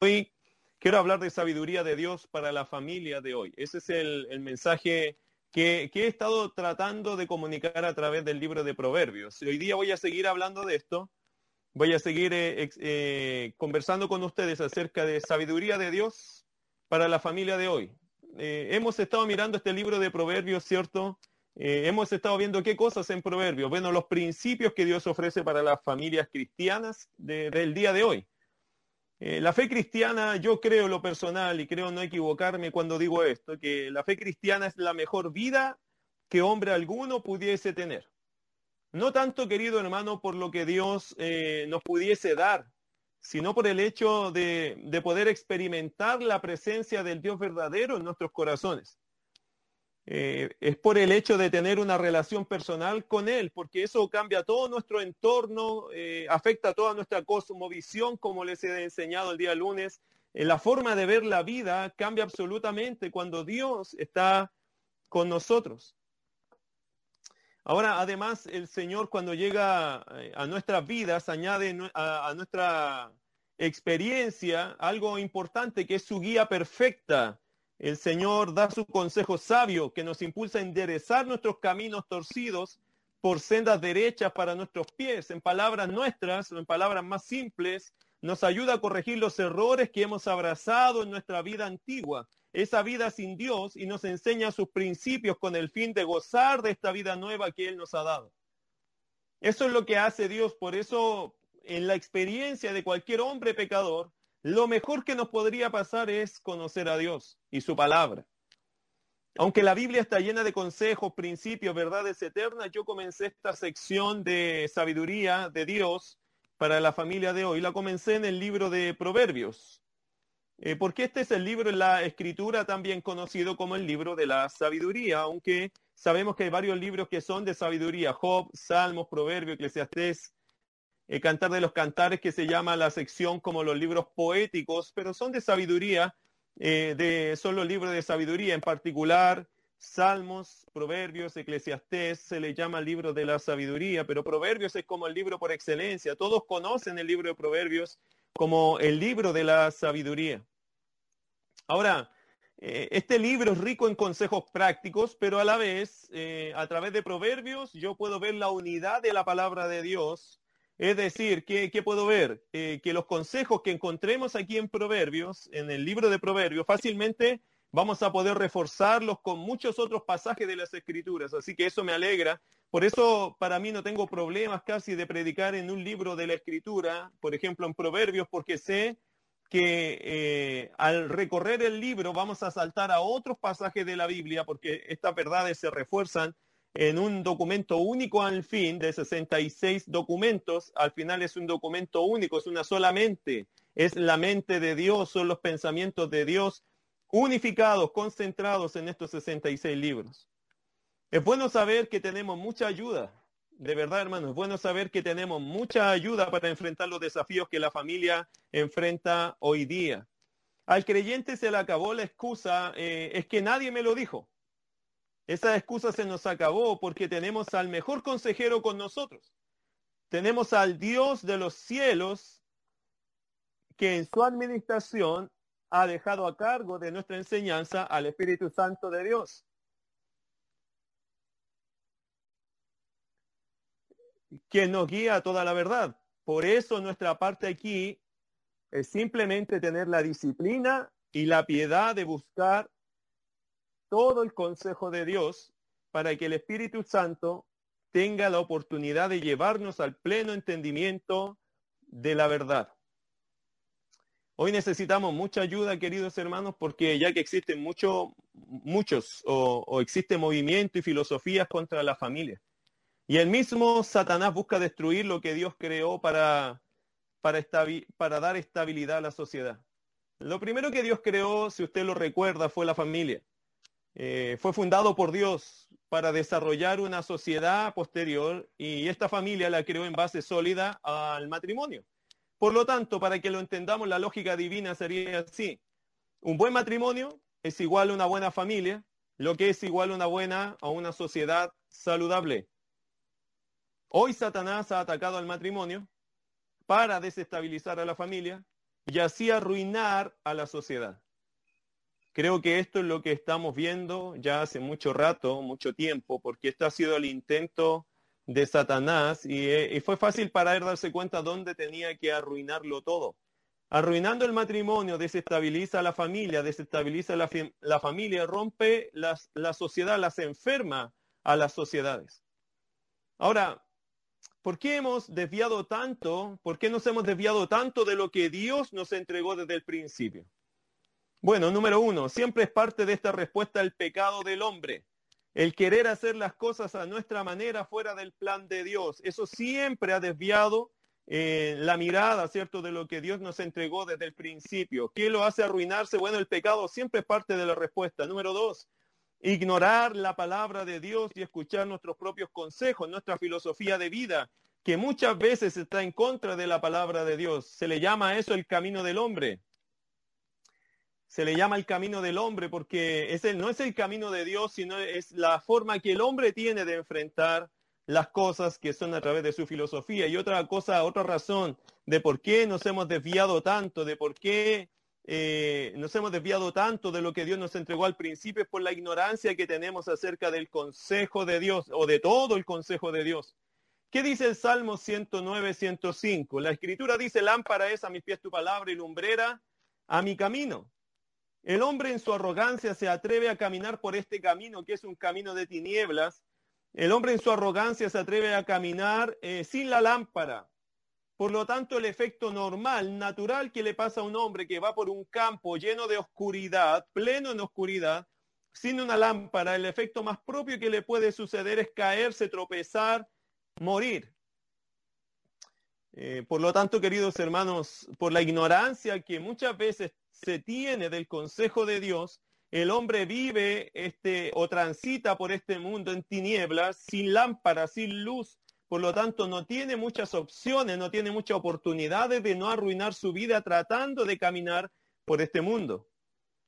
hoy quiero hablar de sabiduría de Dios para la familia de hoy. Ese es el, mensaje que, he estado tratando de comunicar a través del libro de Proverbios. Hoy día voy a seguir hablando de esto. Voy a seguir eh, eh, conversando con ustedes acerca de sabiduría de Dios para la familia de hoy. Eh, hemos estado mirando este libro de Proverbios, ¿cierto? hemos estado viendo qué cosas en Proverbios. Bueno, los principios que Dios ofrece para las familias cristianas del día de hoy. Eh, la fe cristiana, yo creo lo personal y creo no equivocarme cuando digo esto, que la fe cristiana es la mejor vida que hombre alguno pudiese tener. No tanto, querido hermano, por lo que Dios eh, nos pudiese dar, sino por el hecho de, de poder experimentar la presencia del Dios verdadero en nuestros corazones. Eh, es por el hecho de tener una relación personal con Él, porque eso cambia todo nuestro entorno, eh, afecta toda nuestra cosmovisión, como les he enseñado el día lunes. Eh, la forma de ver la vida cambia absolutamente cuando Dios está con nosotros. Ahora, además, el Señor cuando llega a nuestras vidas añade a nuestra experiencia algo importante que es su guía perfecta el Señor da su consejo sabio que nos impulsa a enderezar nuestros caminos torcidos por sendas derechas para nuestros pies. En palabras nuestras en palabras más simples, nos ayuda a corregir los errores que hemos abrazado en nuestra vida antigua, esa vida sin Dios, y nos enseña sus principios con el fin de gozar de esta vida nueva que Él nos ha dado. Eso es lo que hace Dios. Por eso, en la experiencia de cualquier hombre pecador, lo mejor que nos podría pasar es conocer a Dios y su palabra. Aunque la Biblia está llena de consejos, principios, verdades eternas, yo comencé esta sección de sabiduría de Dios para la familia de hoy. La comencé en el libro de Proverbios, eh, porque este es el libro en la escritura también conocido como el libro de la sabiduría, aunque sabemos que hay varios libros que son de sabiduría, Job, Salmos, Proverbios, Eclesiastés, el Cantar de los Cantares, que se llama la sección como los libros poéticos, pero son de sabiduría, eh, de, son los libros de sabiduría, en particular Salmos, Proverbios, Eclesiastés, se le llama libro de la sabiduría, pero Proverbios es como el libro por excelencia. Todos conocen el libro de Proverbios como el libro de la sabiduría. Ahora, eh, este libro es rico en consejos prácticos, pero a la vez, eh, a través de Proverbios, yo puedo ver la unidad de la palabra de Dios es decir, ¿qué, puedo ver? Eh, que los consejos que encontremos aquí en Proverbios, en el libro de Proverbios, fácilmente vamos a poder reforzarlos con muchos otros pasajes de las Escrituras. Así que eso me alegra. Por eso para mí no tengo problemas casi de predicar en un libro de la Escritura, por ejemplo en Proverbios, porque sé que eh, al recorrer el libro vamos a saltar a otros pasajes de la Biblia, porque estas verdades se refuerzan en un documento único al fin de 66 documentos. Al final es un documento único, es una sola mente. Es la mente de Dios, son los pensamientos de Dios unificados, concentrados en estos 66 libros. Es bueno saber que tenemos mucha ayuda. De verdad, hermanos, es bueno saber que tenemos mucha ayuda para enfrentar los desafíos que la familia enfrenta hoy día. Al creyente se le acabó la excusa, eh, es que nadie me lo dijo. Esa excusa se nos acabó porque tenemos al mejor consejero con nosotros. Tenemos al Dios de los cielos que en su administración ha dejado a cargo de nuestra enseñanza al Espíritu Santo de Dios. quien nos guía a toda la verdad. Por eso nuestra parte aquí es simplemente tener la disciplina y la piedad de buscar todo el consejo de Dios para que el Espíritu Santo tenga la oportunidad de llevarnos al pleno entendimiento de la verdad. Hoy necesitamos mucha ayuda, queridos hermanos, porque ya que existen muchos, muchos, o, existe movimiento y filosofías contra la familia. Y el mismo Satanás busca destruir lo que Dios creó para, para dar estabilidad a la sociedad. Lo primero que Dios creó, si usted lo recuerda, fue la familia. Eh, fue fundado por Dios para desarrollar una sociedad posterior y esta familia la creó en base sólida al matrimonio. Por lo tanto, para que lo entendamos, la lógica divina sería así. Un buen matrimonio es igual a una buena familia, lo que es igual a una buena o una sociedad saludable. Hoy Satanás ha atacado al matrimonio para desestabilizar a la familia y así arruinar a la sociedad. Creo que esto es lo que estamos viendo ya hace mucho rato, mucho tiempo, porque esto ha sido el intento de Satanás y, eh, fue fácil para él darse cuenta dónde tenía que arruinarlo todo. Arruinando el matrimonio, desestabiliza la familia, desestabiliza la, la familia, rompe las, la sociedad, las enferma a las sociedades. Ahora, ¿por qué hemos desviado tanto? ¿Por qué nos hemos desviado tanto de lo que Dios nos entregó desde el principio? Bueno, número uno, siempre es parte de esta respuesta el pecado del hombre. El querer hacer las cosas a nuestra manera fuera del plan de Dios. Eso siempre ha desviado eh, la mirada, ¿cierto?, de lo que Dios nos entregó desde el principio. ¿Qué lo hace arruinarse? Bueno, el pecado siempre es parte de la respuesta. Número dos, ignorar la palabra de Dios y escuchar nuestros propios consejos, nuestra filosofía de vida, que muchas veces está en contra de la palabra de Dios. Se le llama a eso el camino del hombre. Se le llama el camino del hombre porque no es el camino de Dios, sino es la forma que el hombre tiene de enfrentar las cosas que son a través de su filosofía. Y otra cosa, otra razón de por qué nos hemos desviado tanto, de por qué eh, nos hemos desviado tanto de lo que Dios nos entregó al principio es por la ignorancia que tenemos acerca del consejo de Dios o de todo el consejo de Dios. ¿Qué dice el Salmo 109, 105? La escritura dice, lámpara es a mis pies tu palabra y lumbrera a mi camino. El hombre en su arrogancia se atreve a caminar por este camino que es un camino de tinieblas el hombre en su arrogancia se atreve a caminar eh, sin la lámpara. Por lo tanto, el efecto normal, natural que le pasa a un hombre que va por un campo lleno de oscuridad, pleno en oscuridad, sin una lámpara, el efecto más propio que le puede suceder es caerse, tropezar, morir. Eh, por lo tanto, queridos hermanos, por la ignorancia que muchas veces se tiene del consejo de Dios, el hombre vive este o transita por este mundo en tinieblas, sin lámpara, sin luz. Por lo tanto, no tiene muchas opciones, no tiene muchas oportunidades de no arruinar su vida tratando de caminar por este mundo.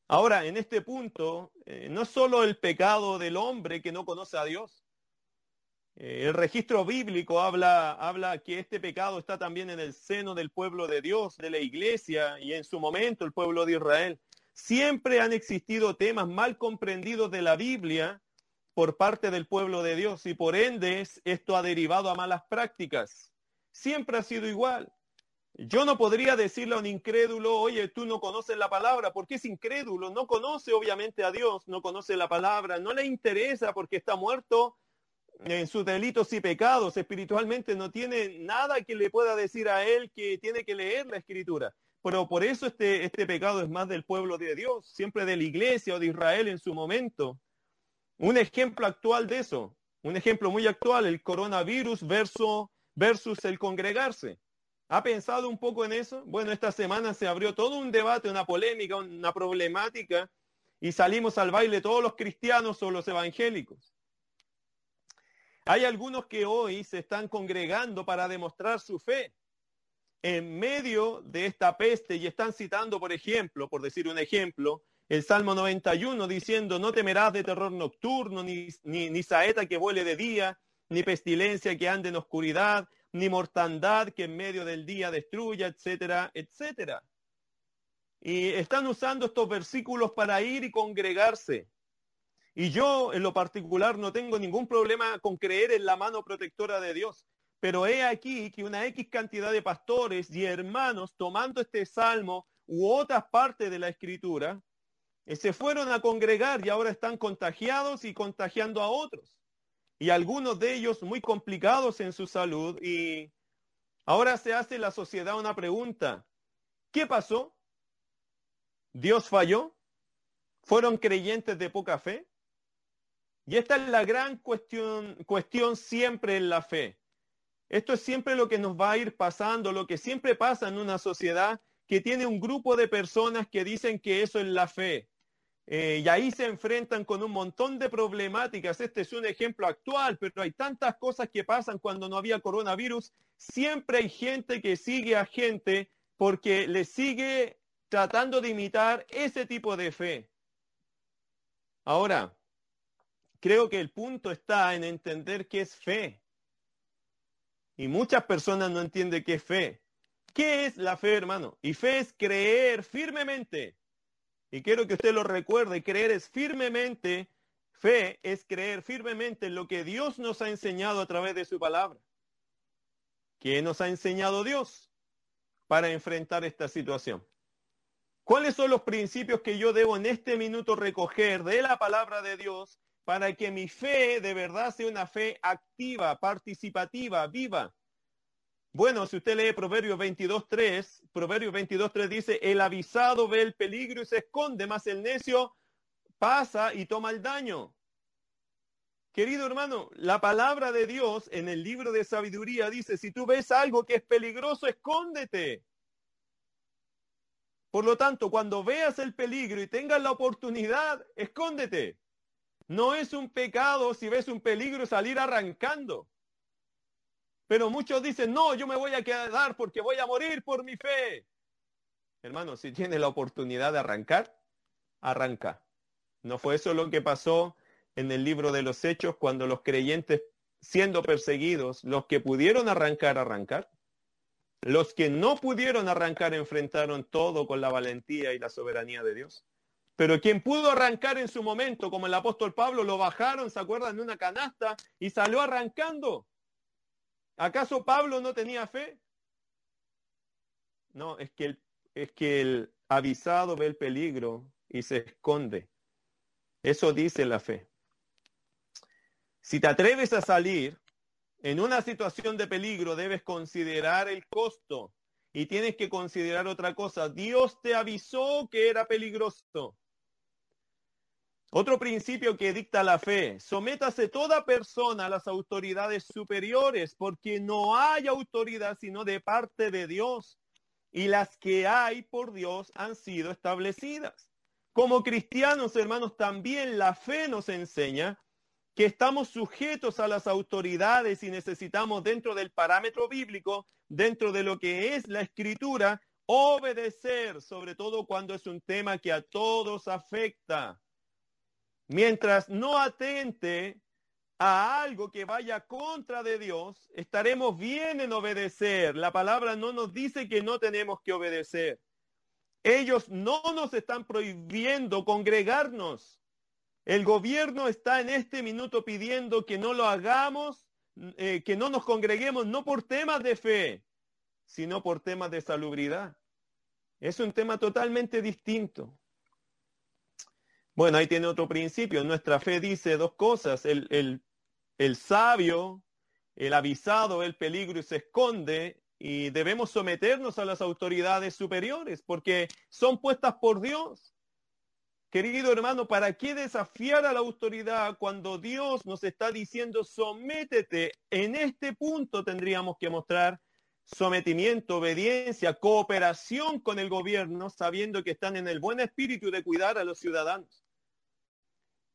Ahora, en este punto, eh, no solo el pecado del hombre que no conoce a Dios. Eh, el registro bíblico habla, habla que este pecado está también en el seno del pueblo de Dios, de la iglesia y en su momento el pueblo de Israel. Siempre han existido temas mal comprendidos de la Biblia por parte del pueblo de Dios y por ende esto ha derivado a malas prácticas. Siempre ha sido igual. Yo no podría decirle a un incrédulo, oye, tú no conoces la palabra, porque es incrédulo, no conoce obviamente a Dios, no conoce la palabra, no le interesa porque está muerto en sus delitos y pecados, espiritualmente no tiene nada que le pueda decir a él que tiene que leer la escritura. Pero por eso este, este pecado es más del pueblo de Dios, siempre de la iglesia o de Israel en su momento. Un ejemplo actual de eso, un ejemplo muy actual, el coronavirus versus, versus el congregarse. ¿Ha pensado un poco en eso? Bueno, esta semana se abrió todo un debate, una polémica, una problemática, y salimos al baile todos los cristianos o los evangélicos. Hay algunos que hoy se están congregando para demostrar su fe en medio de esta peste y están citando, por ejemplo, por decir un ejemplo, el Salmo 91 diciendo, no temerás de terror nocturno, ni, ni, saeta que vuele de día, ni pestilencia que ande en oscuridad, ni mortandad que en medio del día destruya, etcétera, etcétera. Y están usando estos versículos para ir y congregarse. Y yo en lo particular no tengo ningún problema con creer en la mano protectora de Dios. Pero he aquí que una X cantidad de pastores y hermanos tomando este salmo u otras partes de la escritura, eh, se fueron a congregar y ahora están contagiados y contagiando a otros. Y algunos de ellos muy complicados en su salud. Y ahora se hace la sociedad una pregunta. ¿Qué pasó? ¿Dios falló? ¿Fueron creyentes de poca fe? Y esta es la gran cuestión, cuestión siempre en la fe. Esto es siempre lo que nos va a ir pasando, lo que siempre pasa en una sociedad que tiene un grupo de personas que dicen que eso es la fe. Eh, y ahí se enfrentan con un montón de problemáticas. Este es un ejemplo actual, pero hay tantas cosas que pasan cuando no había coronavirus. Siempre hay gente que sigue a gente porque le sigue tratando de imitar ese tipo de fe. Ahora, creo que el punto está en entender qué es fe. Y muchas personas no entienden qué es fe. ¿Qué es la fe, hermano? Y fe es creer firmemente. Y quiero que usted lo recuerde, creer es firmemente, fe es creer firmemente en lo que Dios nos ha enseñado a través de su palabra. ¿Qué nos ha enseñado Dios para enfrentar esta situación? ¿Cuáles son los principios que yo debo en este minuto recoger de la palabra de Dios para que mi fe de verdad sea una fe activa, participativa, viva? Bueno, si usted lee Proverbios 22.3, Proverbios 22.3 dice, el avisado ve el peligro y se esconde, más el necio pasa y toma el daño. Querido hermano, la palabra de Dios en el libro de sabiduría dice, si tú ves algo que es peligroso, escóndete. Por lo tanto, cuando veas el peligro y tengas la oportunidad, escóndete. No es un pecado si ves un peligro salir arrancando. Pero muchos dicen, no, yo me voy a quedar porque voy a morir por mi fe. Hermano, si tienes la oportunidad de arrancar, arranca. ¿No fue eso lo que pasó en el libro de los Hechos cuando los creyentes siendo perseguidos, los que pudieron arrancar, arrancar? Los que no pudieron arrancar enfrentaron todo con la valentía y la soberanía de Dios. Pero quien pudo arrancar en su momento, como el apóstol Pablo, lo bajaron, ¿se acuerdan? De una canasta y salió arrancando. ¿Acaso Pablo no tenía fe? No, es que, el, es que el avisado ve el peligro y se esconde. Eso dice la fe. Si te atreves a salir en una situación de peligro, debes considerar el costo y tienes que considerar otra cosa. Dios te avisó que era peligroso. Otro principio que dicta la fe, sométase toda persona a las autoridades superiores, porque no hay autoridad sino de parte de Dios, y las que hay por Dios han sido establecidas. Como cristianos, hermanos, también la fe nos enseña que estamos sujetos a las autoridades y necesitamos dentro del parámetro bíblico, dentro de lo que es la escritura, obedecer, sobre todo cuando es un tema que a todos afecta mientras no atente a algo que vaya contra de Dios, estaremos bien en obedecer. La palabra no nos dice que no tenemos que obedecer. Ellos no nos están prohibiendo congregarnos. El gobierno está en este minuto pidiendo que no lo hagamos, eh, que no nos congreguemos, no por temas de fe, sino por temas de salubridad. Es un tema totalmente distinto. Bueno, ahí tiene otro principio. Nuestra fe dice dos cosas. El, el, el sabio, el avisado, el peligro y se esconde y debemos someternos a las autoridades superiores porque son puestas por Dios. Querido hermano, ¿para qué desafiar a la autoridad cuando Dios nos está diciendo sométete? En este punto tendríamos que mostrar sometimiento, obediencia, cooperación con el gobierno, sabiendo que están en el buen espíritu de cuidar a los ciudadanos.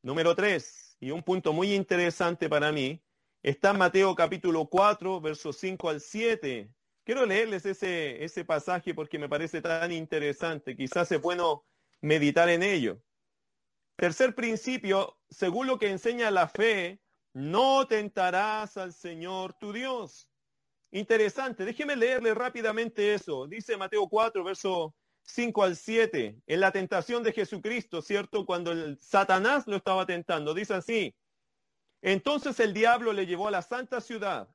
Número tres, y un punto muy interesante para mí, está en Mateo capítulo 4, versos 5 al 7. Quiero leerles ese, ese pasaje porque me parece tan interesante. Quizás es bueno meditar en ello. Tercer principio, según lo que enseña la fe, no tentarás al Señor tu Dios. Interesante, déjeme leerle rápidamente eso. Dice Mateo 4, verso 5 al 7, en la tentación de Jesucristo, ¿cierto? Cuando el Satanás lo estaba tentando, dice así, entonces el diablo le llevó a la santa ciudad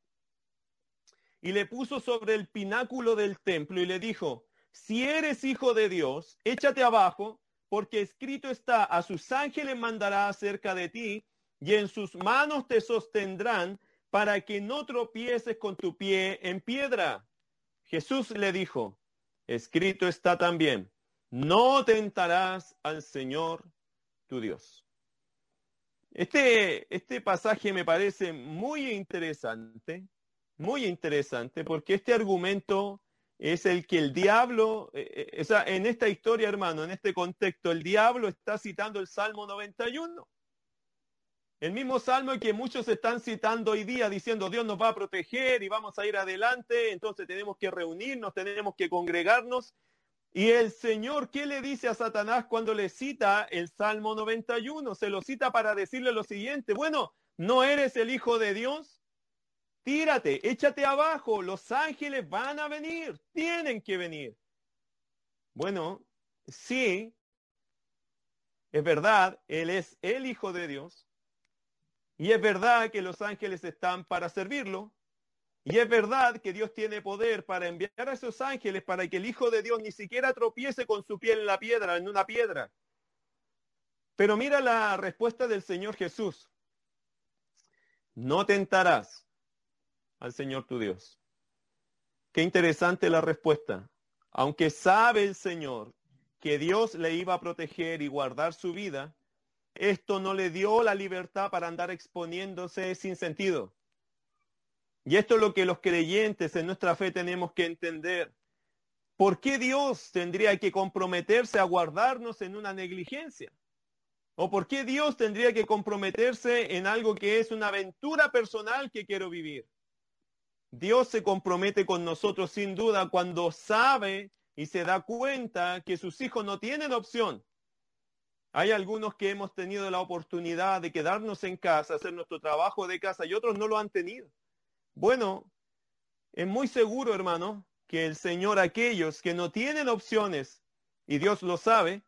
y le puso sobre el pináculo del templo y le dijo, si eres hijo de Dios, échate abajo, porque escrito está, a sus ángeles mandará acerca de ti y en sus manos te sostendrán para que no tropieces con tu pie en piedra. Jesús le dijo, escrito está también, no tentarás al Señor tu Dios. Este, este pasaje me parece muy interesante, muy interesante, porque este argumento es el que el diablo, eh, eh, en esta historia, hermano, en este contexto, el diablo está citando el Salmo 91. El mismo salmo que muchos están citando hoy día diciendo Dios nos va a proteger y vamos a ir adelante, entonces tenemos que reunirnos, tenemos que congregarnos. Y el Señor, ¿qué le dice a Satanás cuando le cita el Salmo 91? Se lo cita para decirle lo siguiente, bueno, ¿no eres el Hijo de Dios? tírate, échate abajo, los ángeles van a venir, tienen que venir. Bueno, sí, es verdad, Él es el Hijo de Dios, y es verdad que los ángeles están para servirlo, y es verdad que Dios tiene poder para enviar a esos ángeles para que el Hijo de Dios ni siquiera tropiece con su piel en la piedra, en una piedra. Pero mira la respuesta del Señor Jesús. No tentarás al Señor tu Dios. Qué interesante la respuesta. Aunque sabe el Señor que Dios le iba a proteger y guardar su vida, esto no le dio la libertad para andar exponiéndose sin sentido. Y esto es lo que los creyentes en nuestra fe tenemos que entender. ¿Por qué Dios tendría que comprometerse a guardarnos en una negligencia? ¿O por qué Dios tendría que comprometerse en algo que es una aventura personal que quiero vivir? Dios se compromete con nosotros sin duda cuando sabe y se da cuenta que sus hijos no tienen opción. Hay algunos que hemos tenido la oportunidad de quedarnos en casa, hacer nuestro trabajo de casa y otros no lo han tenido. Bueno, es muy seguro, hermano, que el Señor, aquellos que no tienen opciones, y Dios lo sabe,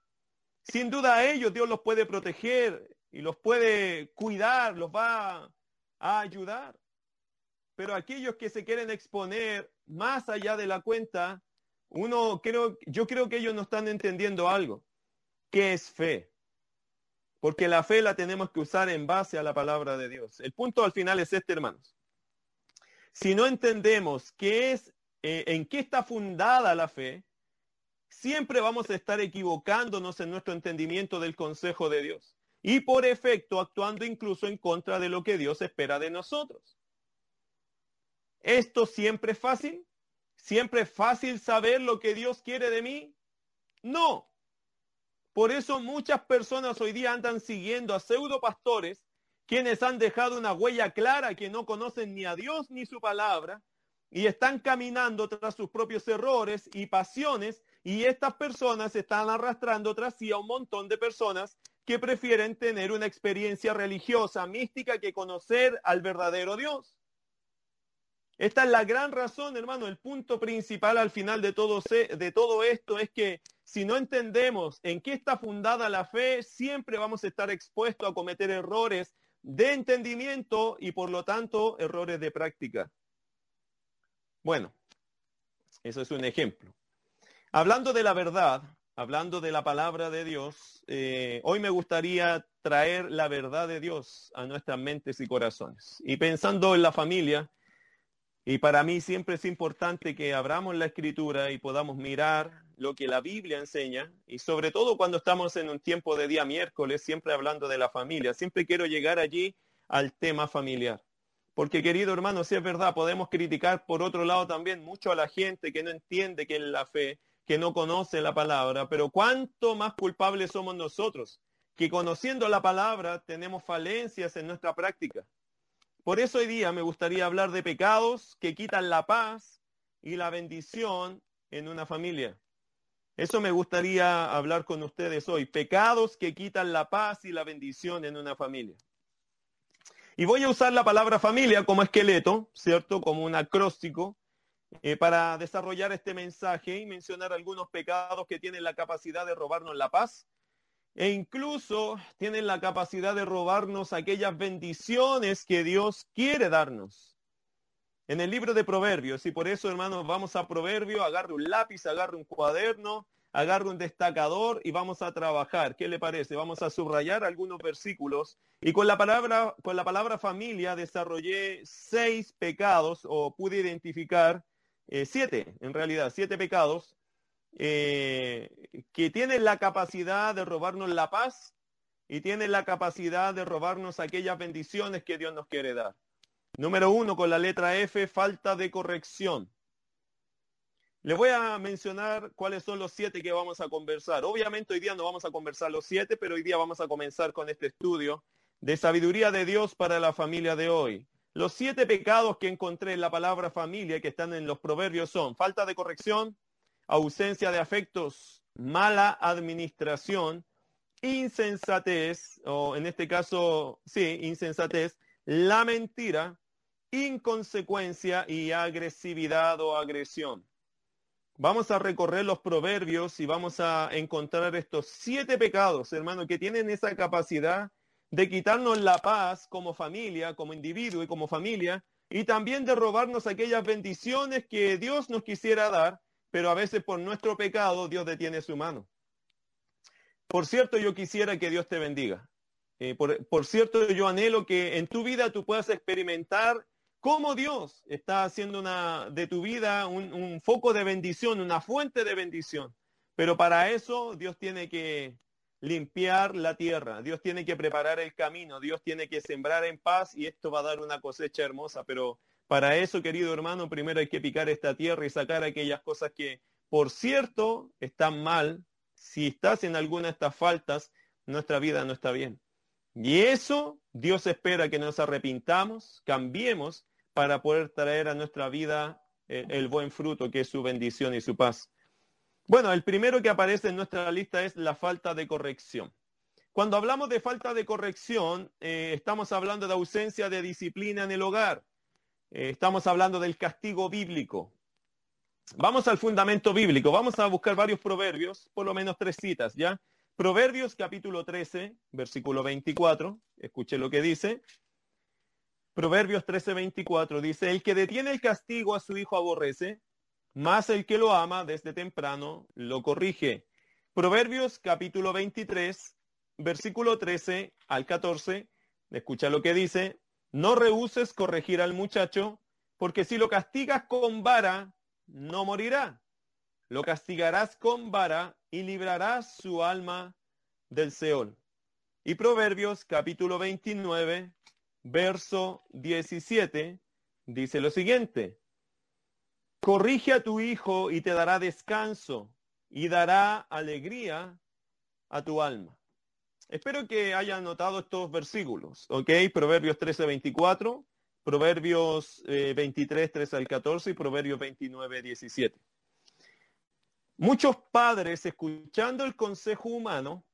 sin duda a ellos Dios los puede proteger y los puede cuidar, los va a ayudar. Pero aquellos que se quieren exponer más allá de la cuenta, uno creo, yo creo que ellos no están entendiendo algo. ¿Qué es fe? Porque la fe la tenemos que usar en base a la palabra de Dios. El punto al final es este, hermanos. Si no entendemos qué es, eh, en qué está fundada la fe, siempre vamos a estar equivocándonos en nuestro entendimiento del consejo de Dios. Y por efecto, actuando incluso en contra de lo que Dios espera de nosotros. ¿Esto siempre es fácil? ¿Siempre es fácil saber lo que Dios quiere de mí? No. Por eso muchas personas hoy día andan siguiendo a pseudo pastores quienes han dejado una huella clara que no conocen ni a Dios ni su palabra y están caminando tras sus propios errores y pasiones y estas personas están arrastrando tras sí a un montón de personas que prefieren tener una experiencia religiosa, mística, que conocer al verdadero Dios. Esta es la gran razón, hermano. El punto principal al final de todo, de todo esto es que si no entendemos en qué está fundada la fe, siempre vamos a estar expuestos a cometer errores de entendimiento y por lo tanto errores de práctica. Bueno, eso es un ejemplo. Hablando de la verdad, hablando de la palabra de Dios, eh, hoy me gustaría traer la verdad de Dios a nuestras mentes y corazones. Y pensando en la familia, y para mí siempre es importante que abramos la escritura y podamos mirar lo que la Biblia enseña, y sobre todo cuando estamos en un tiempo de día miércoles, siempre hablando de la familia, siempre quiero llegar allí al tema familiar. Porque querido hermano, si es verdad, podemos criticar por otro lado también mucho a la gente que no entiende qué es la fe, que no conoce la palabra, pero cuánto más culpables somos nosotros, que conociendo la palabra tenemos falencias en nuestra práctica. Por eso hoy día me gustaría hablar de pecados que quitan la paz y la bendición en una familia. Eso me gustaría hablar con ustedes hoy. Pecados que quitan la paz y la bendición en una familia. Y voy a usar la palabra familia como esqueleto, ¿cierto? Como un acróstico, eh, para desarrollar este mensaje y mencionar algunos pecados que tienen la capacidad de robarnos la paz e incluso tienen la capacidad de robarnos aquellas bendiciones que Dios quiere darnos en el libro de Proverbios. Y por eso, hermanos, vamos a Proverbio, agarre un lápiz, agarre un cuaderno, agarre un destacador y vamos a trabajar. ¿Qué le parece? Vamos a subrayar algunos versículos. Y con la palabra, con la palabra familia desarrollé seis pecados o pude identificar eh, siete, en realidad, siete pecados eh, que tienen la capacidad de robarnos la paz y tienen la capacidad de robarnos aquellas bendiciones que Dios nos quiere dar. Número uno, con la letra F, falta de corrección. Le voy a mencionar cuáles son los siete que vamos a conversar. Obviamente hoy día no vamos a conversar los siete, pero hoy día vamos a comenzar con este estudio de sabiduría de Dios para la familia de hoy. Los siete pecados que encontré en la palabra familia que están en los proverbios son falta de corrección, ausencia de afectos, mala administración, insensatez, o en este caso, sí, insensatez, la mentira, inconsecuencia y agresividad o agresión. Vamos a recorrer los proverbios y vamos a encontrar estos siete pecados, hermano, que tienen esa capacidad de quitarnos la paz como familia, como individuo y como familia, y también de robarnos aquellas bendiciones que Dios nos quisiera dar, pero a veces por nuestro pecado Dios detiene su mano. Por cierto, yo quisiera que Dios te bendiga. Eh, por, por cierto, yo anhelo que en tu vida tú puedas experimentar cómo Dios está haciendo una, de tu vida un, un, foco de bendición, una fuente de bendición. Pero para eso Dios tiene que limpiar la tierra, Dios tiene que preparar el camino, Dios tiene que sembrar en paz y esto va a dar una cosecha hermosa. Pero para eso, querido hermano, primero hay que picar esta tierra y sacar aquellas cosas que, por cierto, están mal. Si estás en alguna de estas faltas, nuestra vida no está bien. Y eso Dios espera que nos arrepintamos, cambiemos para poder traer a nuestra vida el, el, buen fruto que es su bendición y su paz. Bueno, el primero que aparece en nuestra lista es la falta de corrección. Cuando hablamos de falta de corrección, eh, estamos hablando de ausencia de disciplina en el hogar. Eh, estamos hablando del castigo bíblico. Vamos al fundamento bíblico. Vamos a buscar varios proverbios, por lo menos tres citas, ¿ya? Proverbios capítulo 13, versículo 24. Escuche lo que dice. Proverbios 13:24 dice, el que detiene el castigo a su hijo aborrece, más el que lo ama desde temprano lo corrige. Proverbios capítulo 23, versículo 13 al 14, escucha lo que dice, no rehuses corregir al muchacho, porque si lo castigas con vara, no morirá. Lo castigarás con vara y librarás su alma del Seol. Y Proverbios capítulo 29, verso 17, dice lo siguiente. Corrige a tu hijo y te dará descanso y dará alegría a tu alma. Espero que hayan notado estos versículos, ¿ok? Proverbios 13, 24, Proverbios eh, 23, 13 al 14 y Proverbios 29, 17. Muchos padres, escuchando el consejo humano,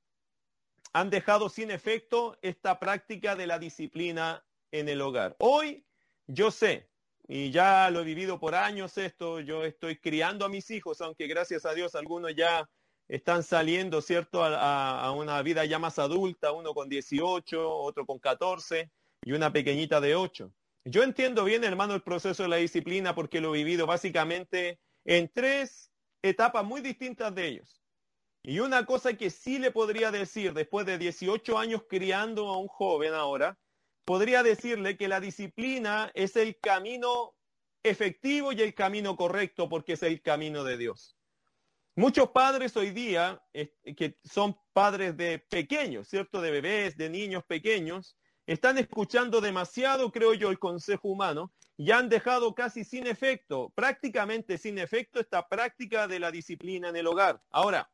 han dejado sin efecto esta práctica de la disciplina en el hogar. Hoy yo sé, y ya lo he vivido por años esto, yo estoy criando a mis hijos, aunque gracias a Dios algunos ya están saliendo, ¿cierto?, a, una vida ya más adulta, uno con 18, otro con 14 y una pequeñita de 8. Yo entiendo bien, hermano, el proceso de la disciplina porque lo he vivido básicamente en tres etapas muy distintas de ellos. Y una cosa que sí le podría decir después de 18 años criando a un joven ahora, podría decirle que la disciplina es el camino efectivo y el camino correcto porque es el camino de Dios. Muchos padres hoy día, que son padres de pequeños, ¿cierto? De bebés, de niños pequeños, están escuchando demasiado, creo yo, el consejo humano y han dejado casi sin efecto, prácticamente sin efecto, esta práctica de la disciplina en el hogar. Ahora,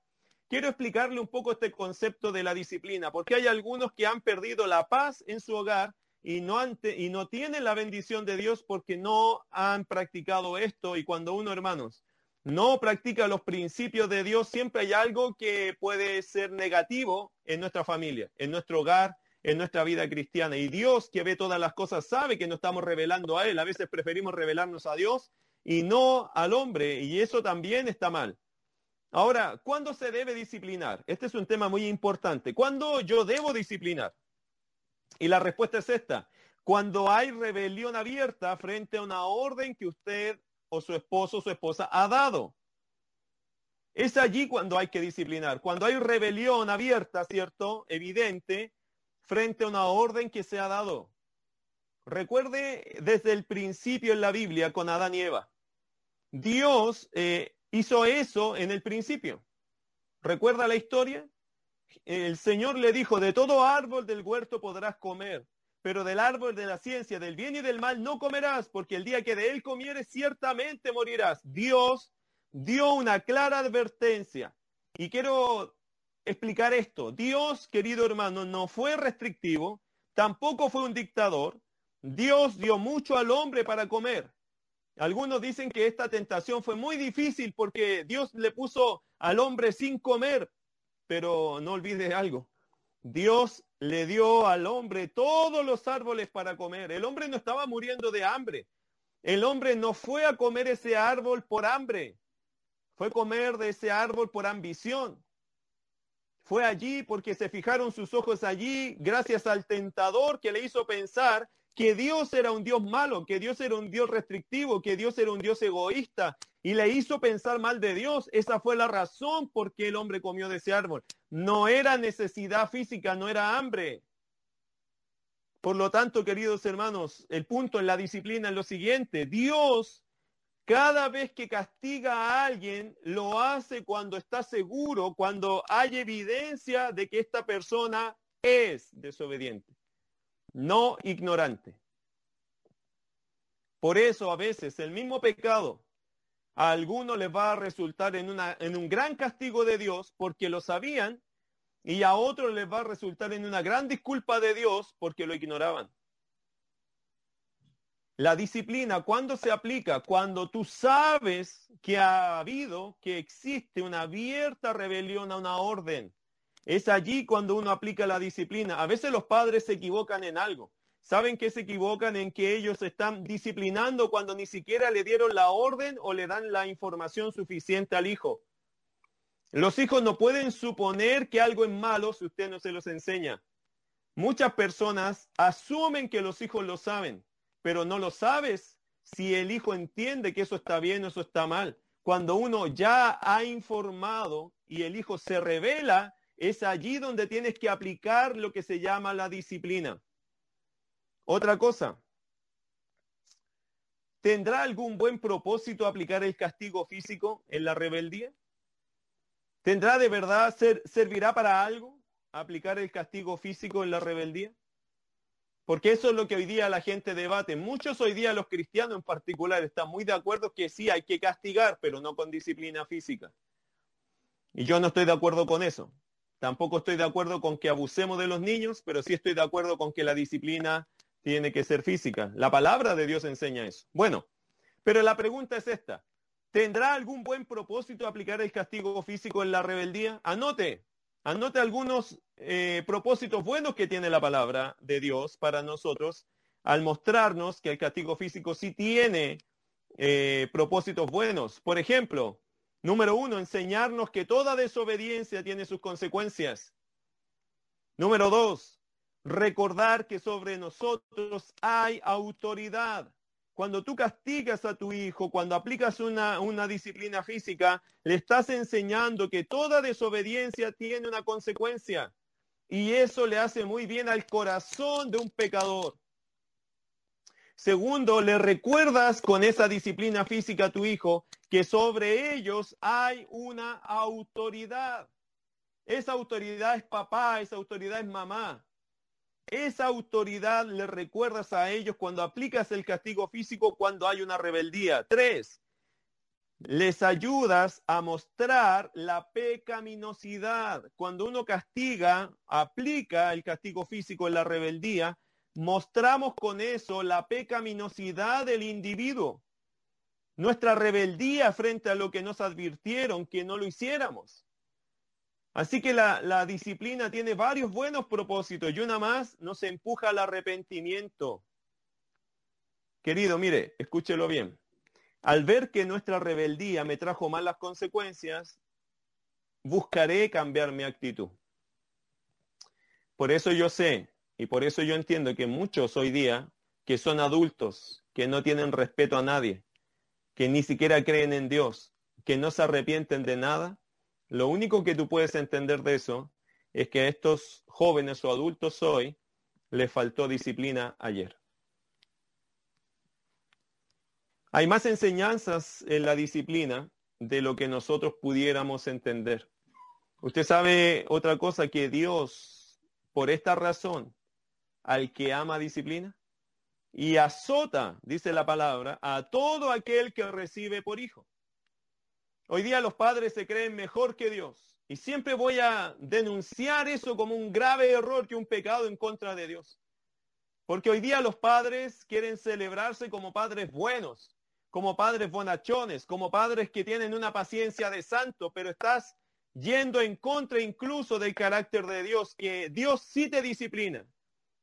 quiero explicarle un poco este concepto de la disciplina, porque hay algunos que han perdido la paz en su hogar y no, ante, y no tienen la bendición de Dios porque no han practicado esto. Y cuando uno, hermanos, no practica los principios de Dios, siempre hay algo que puede ser negativo en nuestra familia, en nuestro hogar, en nuestra vida cristiana. Y Dios, que ve todas las cosas, sabe que no estamos revelando a Él. A veces preferimos revelarnos a Dios y no al hombre. Y eso también está mal. Ahora, ¿cuándo se debe disciplinar? Este es un tema muy importante. ¿Cuándo yo debo disciplinar? Y la respuesta es esta. Cuando hay rebelión abierta frente a una orden que usted o su esposo o su esposa ha dado. Es allí cuando hay que disciplinar. Cuando hay rebelión abierta, ¿cierto? Evidente, frente a una orden que se ha dado. Recuerde desde el principio en la Biblia con Adán y Eva. Dios eh, hizo eso en el principio. ¿Recuerda la historia? El Señor le dijo, de todo árbol del huerto podrás comer, pero del árbol de la ciencia, del bien y del mal no comerás, porque el día que de él comieres ciertamente morirás. Dios dio una clara advertencia. Y quiero explicar esto. Dios, querido hermano, no fue restrictivo, tampoco fue un dictador. Dios dio mucho al hombre para comer. Algunos dicen que esta tentación fue muy difícil porque Dios le puso al hombre sin comer, pero no olvide algo. Dios le dio al hombre todos los árboles para comer. El hombre no estaba muriendo de hambre. El hombre no fue a comer ese árbol por hambre. Fue comer de ese árbol por ambición. Fue allí porque se fijaron sus ojos allí gracias al tentador que le hizo pensar que Dios era un Dios malo, que Dios era un Dios restrictivo, que Dios era un Dios egoísta y le hizo pensar mal de Dios. Esa fue la razón por qué el hombre comió de ese árbol. No era necesidad física, no era hambre. Por lo tanto, queridos hermanos, el punto en la disciplina es lo siguiente. Dios, cada vez que castiga a alguien, lo hace cuando está seguro, cuando hay evidencia de que esta persona es desobediente no ignorante. Por eso a veces el mismo pecado a algunos les va a resultar en, una, en un gran castigo de Dios porque lo sabían y a otros les va a resultar en una gran disculpa de Dios porque lo ignoraban. La disciplina, ¿cuándo se aplica? Cuando tú sabes que ha habido, que existe una abierta rebelión a una orden. Es allí cuando uno aplica la disciplina. A veces los padres se equivocan en algo. ¿Saben que se equivocan en que ellos están disciplinando cuando ni siquiera le dieron la orden o le dan la información suficiente al hijo? Los hijos no pueden suponer que algo es malo si usted no se los enseña. Muchas personas asumen que los hijos lo saben, pero no lo sabes si el hijo entiende que eso está bien o eso está mal. Cuando uno ya ha informado y el hijo se revela, es allí donde tienes que aplicar lo que se llama la disciplina. Otra cosa, ¿tendrá algún buen propósito aplicar el castigo físico en la rebeldía? ¿Tendrá de verdad, ser, servirá para algo aplicar el castigo físico en la rebeldía? Porque eso es lo que hoy día la gente debate. Muchos hoy día, los cristianos en particular, están muy de acuerdo que sí hay que castigar, pero no con disciplina física. Y yo no estoy de acuerdo con eso. Tampoco estoy de acuerdo con que abusemos de los niños, pero sí estoy de acuerdo con que la disciplina tiene que ser física. La palabra de Dios enseña eso. Bueno, pero la pregunta es esta. ¿Tendrá algún buen propósito aplicar el castigo físico en la rebeldía? Anote, anote algunos eh, propósitos buenos que tiene la palabra de Dios para nosotros al mostrarnos que el castigo físico sí tiene eh, propósitos buenos. Por ejemplo, Número uno, enseñarnos que toda desobediencia tiene sus consecuencias. Número dos, recordar que sobre nosotros hay autoridad. Cuando tú castigas a tu hijo, cuando aplicas una, una, disciplina física, le estás enseñando que toda desobediencia tiene una consecuencia. Y eso le hace muy bien al corazón de un pecador. Segundo, le recuerdas con esa disciplina física a tu hijo que sobre ellos hay una autoridad. Esa autoridad es papá, esa autoridad es mamá. Esa autoridad le recuerdas a ellos cuando aplicas el castigo físico cuando hay una rebeldía. Tres, les ayudas a mostrar la pecaminosidad. Cuando uno castiga, aplica el castigo físico en la rebeldía, mostramos con eso la pecaminosidad del individuo, nuestra rebeldía frente a lo que nos advirtieron que no lo hiciéramos. Así que la, disciplina tiene varios buenos propósitos y una más nos empuja al arrepentimiento. Querido, mire, escúchelo bien. Al ver que nuestra rebeldía me trajo malas consecuencias, buscaré cambiar mi actitud. Por eso yo sé y por eso yo entiendo que muchos hoy día, que son adultos, que no tienen respeto a nadie, que ni siquiera creen en Dios, que no se arrepienten de nada, lo único que tú puedes entender de eso es que a estos jóvenes o adultos hoy les faltó disciplina ayer. Hay más enseñanzas en la disciplina de lo que nosotros pudiéramos entender. Usted sabe otra cosa que Dios, por esta razón, al que ama disciplina y azota, dice la palabra, a todo aquel que recibe por hijo. Hoy día los padres se creen mejor que Dios y siempre voy a denunciar eso como un grave error que un pecado en contra de Dios. Porque hoy día los padres quieren celebrarse como padres buenos, como padres bonachones, como padres que tienen una paciencia de santo, pero estás yendo en contra incluso del carácter de Dios, que Dios sí te disciplina,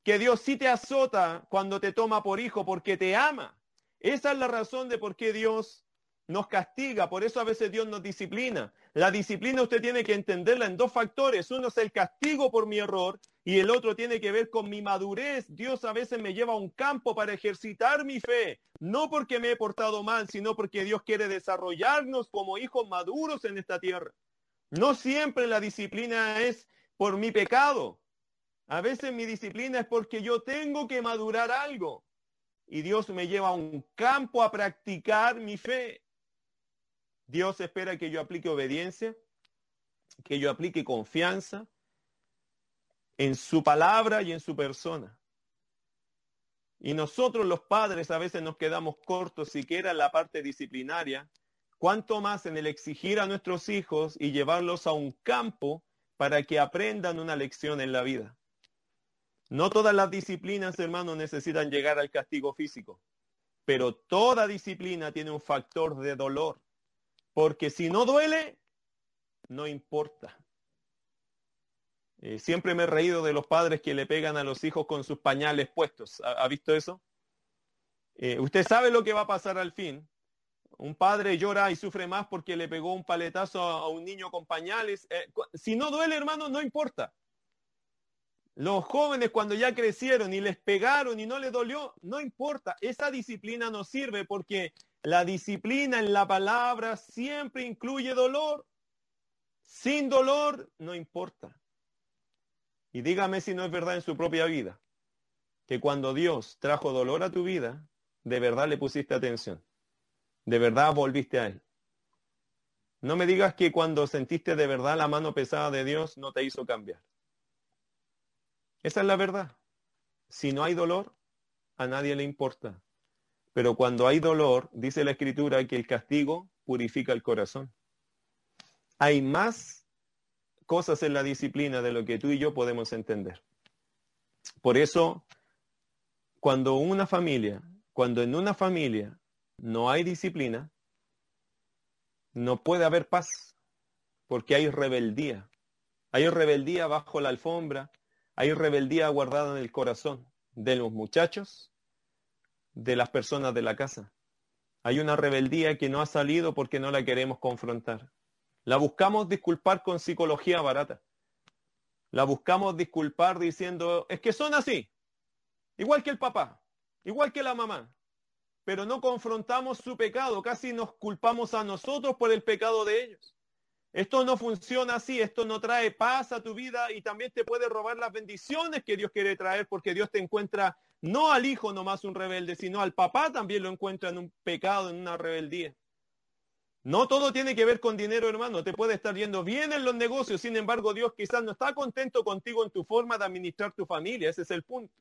que Dios sí te azota cuando te toma por hijo porque te ama. Esa es la razón de por qué Dios nos castiga, por eso a veces Dios nos disciplina. La disciplina usted tiene que entenderla en dos factores. Uno es el castigo por mi error y el otro tiene que ver con mi madurez. Dios a veces me lleva a un campo para ejercitar mi fe, no porque me he portado mal, sino porque Dios quiere desarrollarnos como hijos maduros en esta tierra. No siempre la disciplina es por mi pecado. A veces mi disciplina es porque yo tengo que madurar algo. Y Dios me lleva a un campo a practicar mi fe. Dios espera que yo aplique obediencia, que yo aplique confianza en su palabra y en su persona. Y nosotros los padres a veces nos quedamos cortos siquiera en la parte disciplinaria, cuanto más en el exigir a nuestros hijos y llevarlos a un campo para que aprendan una lección en la vida. No todas las disciplinas, hermanos, necesitan llegar al castigo físico, pero toda disciplina tiene un factor de dolor. Porque si no duele, no importa. Eh, siempre me he reído de los padres que le pegan a los hijos con sus pañales puestos. ¿Ha, visto eso? Eh, usted sabe lo que va a pasar al fin. Un padre llora y sufre más porque le pegó un paletazo a, un niño con pañales. Eh, si no duele, hermano, no importa. Los jóvenes cuando ya crecieron y les pegaron y no les dolió, no importa. Esa disciplina no sirve porque la disciplina en la palabra siempre incluye dolor. Sin dolor no importa. Y dígame si no es verdad en su propia vida, que cuando Dios trajo dolor a tu vida, de verdad le pusiste atención. De verdad volviste a Él. No me digas que cuando sentiste de verdad la mano pesada de Dios no te hizo cambiar. Esa es la verdad. Si no hay dolor, a nadie le importa. Pero cuando hay dolor, dice la escritura que el castigo purifica el corazón. Hay más cosas en la disciplina de lo que tú y yo podemos entender. Por eso, cuando una familia, cuando en una familia no hay disciplina, no puede haber paz, porque hay rebeldía. Hay rebeldía bajo la alfombra, hay rebeldía guardada en el corazón de los muchachos de las personas de la casa. Hay una rebeldía que no ha salido porque no la queremos confrontar. La buscamos disculpar con psicología barata. La buscamos disculpar diciendo, es que son así, igual que el papá, igual que la mamá. Pero no confrontamos su pecado, casi nos culpamos a nosotros por el pecado de ellos. Esto no funciona así, esto no trae paz a tu vida y también te puede robar las bendiciones que Dios quiere traer porque Dios te encuentra no al hijo nomás un rebelde, sino al papá también lo encuentra en un pecado, en una rebeldía. No todo tiene que ver con dinero, hermano. Te puede estar yendo bien en los negocios, sin embargo, Dios quizás no está contento contigo en tu forma de administrar tu familia. Ese es el punto.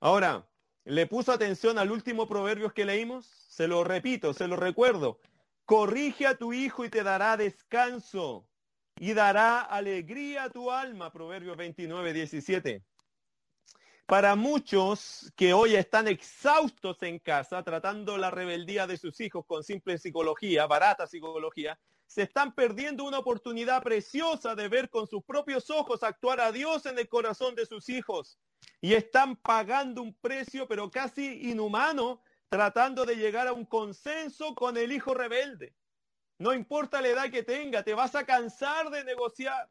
Ahora, ¿le puso atención al último proverbio que leímos? Se lo repito, se lo recuerdo. Corrige a tu hijo y te dará descanso y dará alegría a tu alma. Proverbios 29, 17. Para muchos que hoy están exhaustos en casa tratando la rebeldía de sus hijos con simple psicología, barata psicología, se están perdiendo una oportunidad preciosa de ver con sus propios ojos actuar a Dios en el corazón de sus hijos. Y están pagando un precio, pero casi inhumano, tratando de llegar a un consenso con el hijo rebelde. No importa la edad que tenga, te vas a cansar de negociar.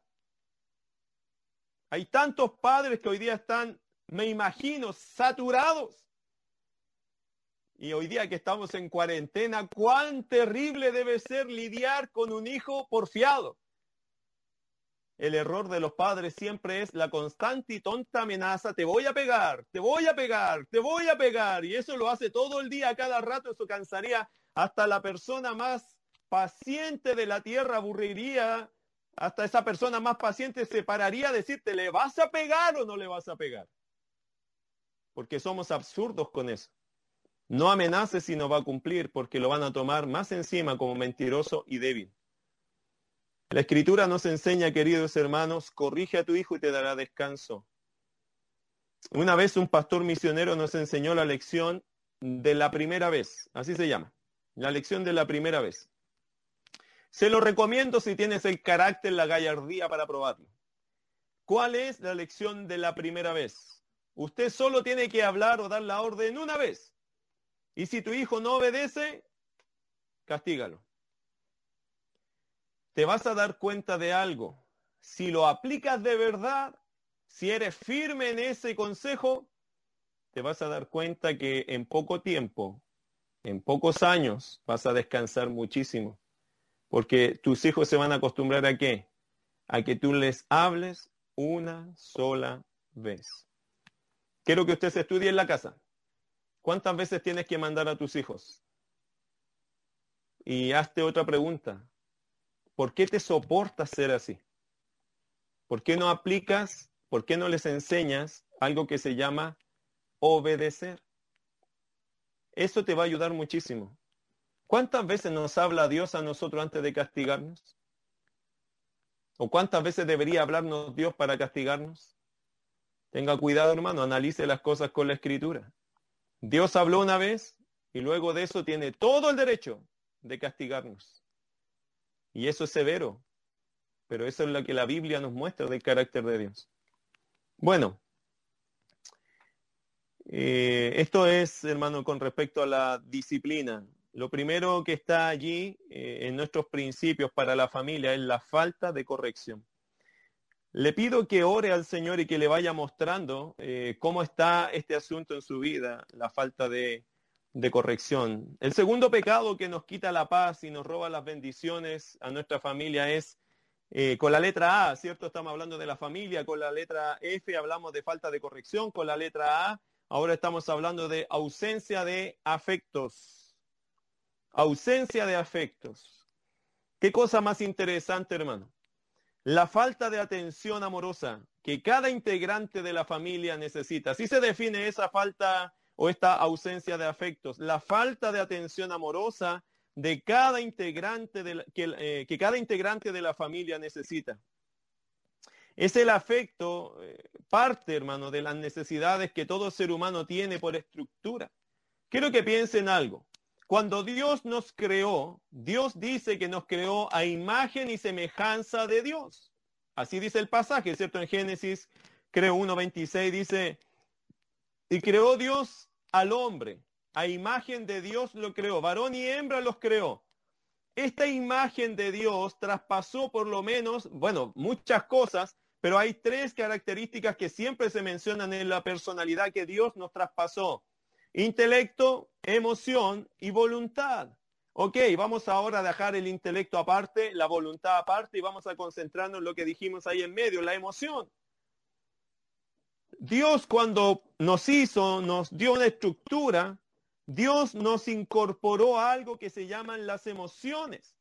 Hay tantos padres que hoy día están, me imagino, saturados. Y hoy día que estamos en cuarentena, cuán terrible debe ser lidiar con un hijo porfiado. El error de los padres siempre es la constante y tonta amenaza, te voy a pegar, te voy a pegar, te voy a pegar. Y eso lo hace todo el día, cada rato, eso cansaría hasta la persona más paciente de la tierra, aburriría, hasta esa persona más paciente se pararía a decirte, ¿le vas a pegar o no le vas a pegar? Porque somos absurdos con eso. No amenaces si no va a cumplir, porque lo van a tomar más encima como mentiroso y débil. La escritura nos enseña, queridos hermanos, corrige a tu hijo y te dará descanso. Una vez un pastor misionero nos enseñó la lección de la primera vez, así se llama, la lección de la primera vez. Se lo recomiendo si tienes el carácter, la gallardía para probarlo. ¿Cuál es la lección de la primera vez? Usted solo tiene que hablar o dar la orden una vez. Y si tu hijo no obedece, castígalo. Te vas a dar cuenta de algo. Si lo aplicas de verdad, si eres firme en ese consejo, te vas a dar cuenta que en poco tiempo, en pocos años, vas a descansar muchísimo. Porque tus hijos se van a acostumbrar a qué? A que tú les hables una sola vez. Quiero que usted se estudie en la casa. ¿Cuántas veces tienes que mandar a tus hijos? Y hazte otra pregunta. ¿Por qué te soportas ser así? ¿Por qué no aplicas, por qué no les enseñas algo que se llama obedecer? Eso te va a ayudar muchísimo. ¿Cuántas veces nos habla Dios a nosotros antes de castigarnos? ¿O cuántas veces debería hablarnos Dios para castigarnos? Tenga cuidado, hermano, analice las cosas con la escritura. Dios habló una vez y luego de eso tiene todo el derecho de castigarnos. Y eso es severo, pero eso es lo que la Biblia nos muestra del carácter de Dios. Bueno, eh, esto es, hermano, con respecto a la disciplina. Lo primero que está allí eh, en nuestros principios para la familia es la falta de corrección. Le pido que ore al Señor y que le vaya mostrando eh, cómo está este asunto en su vida, la falta de, de corrección. El segundo pecado que nos quita la paz y nos roba las bendiciones a nuestra familia es eh, con la letra A, ¿cierto? Estamos hablando de la familia, con la letra F hablamos de falta de corrección, con la letra A ahora estamos hablando de ausencia de afectos. Ausencia de afectos. ¿Qué cosa más interesante, hermano? La falta de atención amorosa que cada integrante de la familia necesita. Así se define esa falta o esta ausencia de afectos. La falta de atención amorosa de cada integrante de que, eh, que, cada integrante de la familia necesita. Es el afecto, eh, parte, hermano, de las necesidades que todo ser humano tiene por estructura. Quiero que piensen algo. Cuando Dios nos creó, Dios dice que nos creó a imagen y semejanza de Dios. Así dice el pasaje, ¿cierto? En Génesis, creo 1.26, dice, y creó Dios al hombre, a imagen de Dios lo creó, varón y hembra los creó. Esta imagen de Dios traspasó por lo menos, bueno, muchas cosas, pero hay tres características que siempre se mencionan en la personalidad que Dios nos traspasó. Intelecto, emoción y voluntad. Ok, vamos ahora a dejar el intelecto aparte, la voluntad aparte y vamos a concentrarnos en lo que dijimos ahí en medio, la emoción. Dios cuando nos hizo, nos dio una estructura, Dios nos incorporó algo que se llaman las emociones,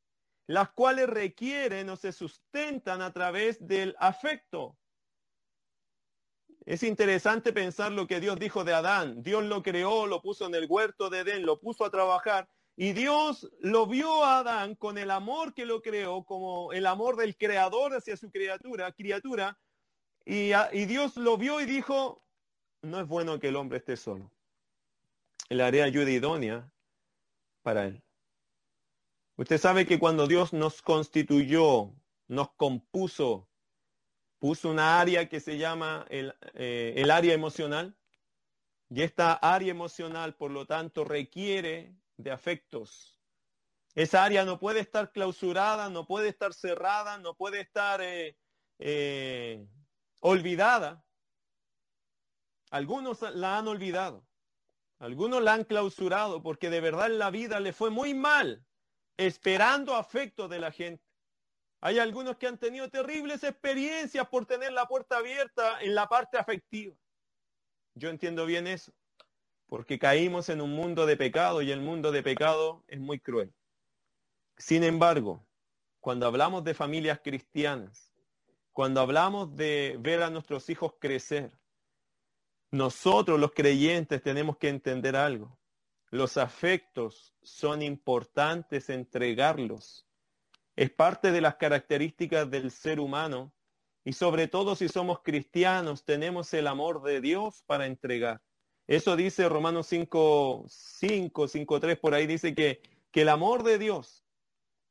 las cuales requieren o se sustentan a través del afecto. Es interesante pensar lo que Dios dijo de Adán. Dios lo creó, lo puso en el huerto de Edén, lo puso a trabajar. Y Dios lo vio a Adán con el amor que lo creó, como el amor del creador hacia su criatura, criatura. Y, Dios lo vio y dijo, no es bueno que el hombre esté solo. Le haré ayuda idónea para él. Usted sabe que cuando Dios nos constituyó, nos compuso, puso una área que se llama el, eh, el área emocional. Y esta área emocional, por lo tanto, requiere de afectos. Esa área no puede estar clausurada, no puede estar cerrada, no puede estar eh, eh, olvidada. Algunos la han olvidado, algunos la han clausurado porque de verdad la vida le fue muy mal esperando afecto de la gente. Hay algunos que han tenido terribles experiencias por tener la puerta abierta en la parte afectiva. Yo entiendo bien eso, porque caímos en un mundo de pecado y el mundo de pecado es muy cruel. Sin embargo, cuando hablamos de familias cristianas, cuando hablamos de ver a nuestros hijos crecer, nosotros los creyentes tenemos que entender algo. Los afectos son importantes entregarlos es parte de las características del ser humano y sobre todo si somos cristianos tenemos el amor de Dios para entregar. Eso dice Romanos 5, 5, 5, 3, por ahí dice que, que el amor de Dios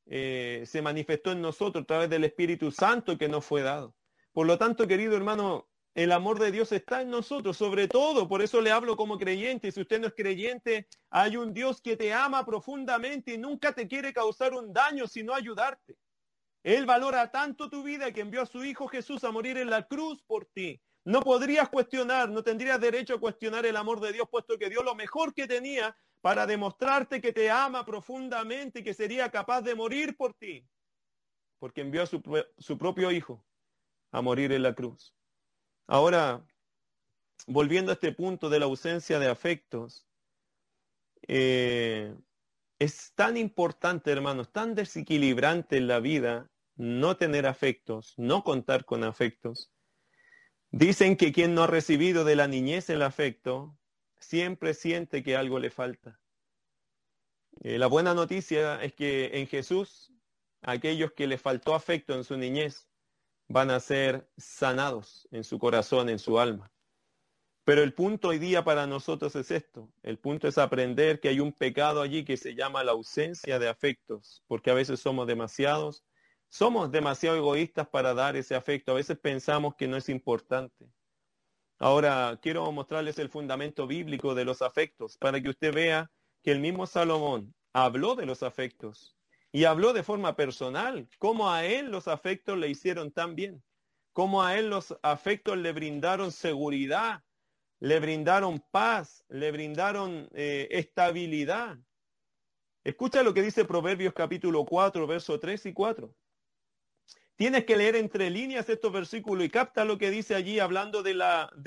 eh, se manifestó en nosotros a través del Espíritu Santo que nos fue dado. Por lo tanto, querido hermano, el amor de Dios está en nosotros, sobre todo, por eso le hablo como creyente. Si usted no es creyente, hay un Dios que te ama profundamente y nunca te quiere causar un daño, sino ayudarte. Él valora tanto tu vida que envió a su Hijo Jesús a morir en la cruz por ti. No podrías cuestionar, no tendrías derecho a cuestionar el amor de Dios, puesto que dio lo mejor que tenía para demostrarte que te ama profundamente y que sería capaz de morir por ti, porque envió a su, su propio Hijo a morir en la cruz. Ahora, volviendo a este punto de la ausencia de afectos, eh, es tan importante, hermanos, tan desequilibrante en la vida no tener afectos, no contar con afectos. Dicen que quien no ha recibido de la niñez el afecto, siempre siente que algo le falta. Eh, la buena noticia es que en Jesús, aquellos que le faltó afecto en su niñez, van a ser sanados en su corazón, en su alma. Pero el punto hoy día para nosotros es esto. El punto es aprender que hay un pecado allí que se llama la ausencia de afectos, porque a veces somos demasiados, somos demasiado egoístas para dar ese afecto. A veces pensamos que no es importante. Ahora, quiero mostrarles el fundamento bíblico de los afectos para que usted vea que el mismo Salomón habló de los afectos y habló de forma personal, cómo a él los afectos le hicieron tan bien, cómo a él los afectos le brindaron seguridad, le brindaron paz, le brindaron eh, estabilidad. Escucha lo que dice Proverbios capítulo 4, versos 3 y 4. Tienes que leer entre líneas estos versículos y capta lo que dice allí hablando de,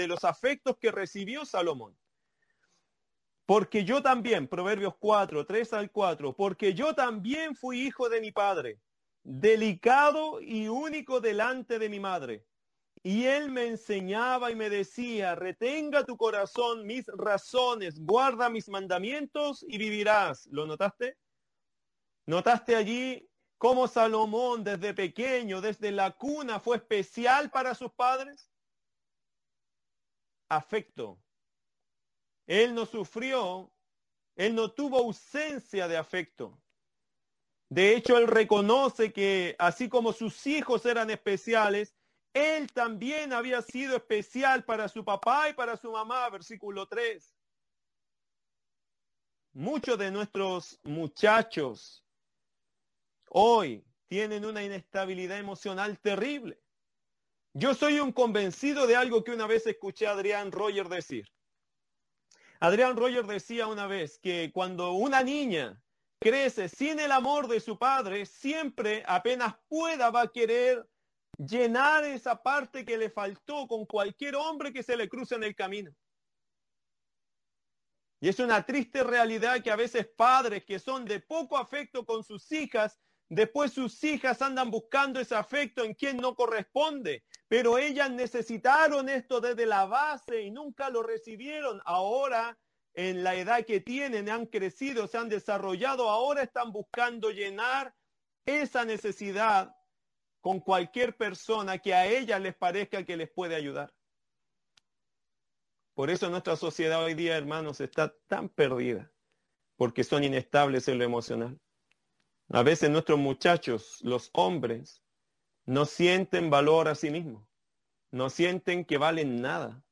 los afectos que recibió Salomón. Porque yo también, Proverbios 4, 3 al 4, porque yo también fui hijo de mi padre, delicado y único delante de mi madre. Y él me enseñaba y me decía, retenga tu corazón mis razones, guarda mis mandamientos y vivirás. ¿Lo notaste? ¿Notaste allí cómo Salomón desde pequeño, desde la cuna, fue especial para sus padres? Afecto, él no sufrió, él no tuvo ausencia de afecto. De hecho, él reconoce que así como sus hijos eran especiales, él también había sido especial para su papá y para su mamá, versículo 3. Muchos de nuestros muchachos hoy tienen una inestabilidad emocional terrible. Yo soy un convencido de algo que una vez escuché a Adrián Roger decir. Adrián Roger decía una vez que cuando una niña crece sin el amor de su padre, siempre apenas pueda va a querer llenar esa parte que le faltó con cualquier hombre que se le cruce en el camino. Y es una triste realidad que a veces padres que son de poco afecto con sus hijas, después sus hijas andan buscando ese afecto en quien no corresponde. Pero ellas necesitaron esto desde la base y nunca lo recibieron. Ahora, en la edad que tienen, han crecido, se han desarrollado, ahora están buscando llenar esa necesidad con cualquier persona que a ellas les parezca que les puede ayudar. Por eso nuestra sociedad hoy día, hermanos, está tan perdida, porque son inestables en lo emocional. A veces nuestros muchachos, los hombres, no sienten valor a sí mismos, no sienten que valen nada.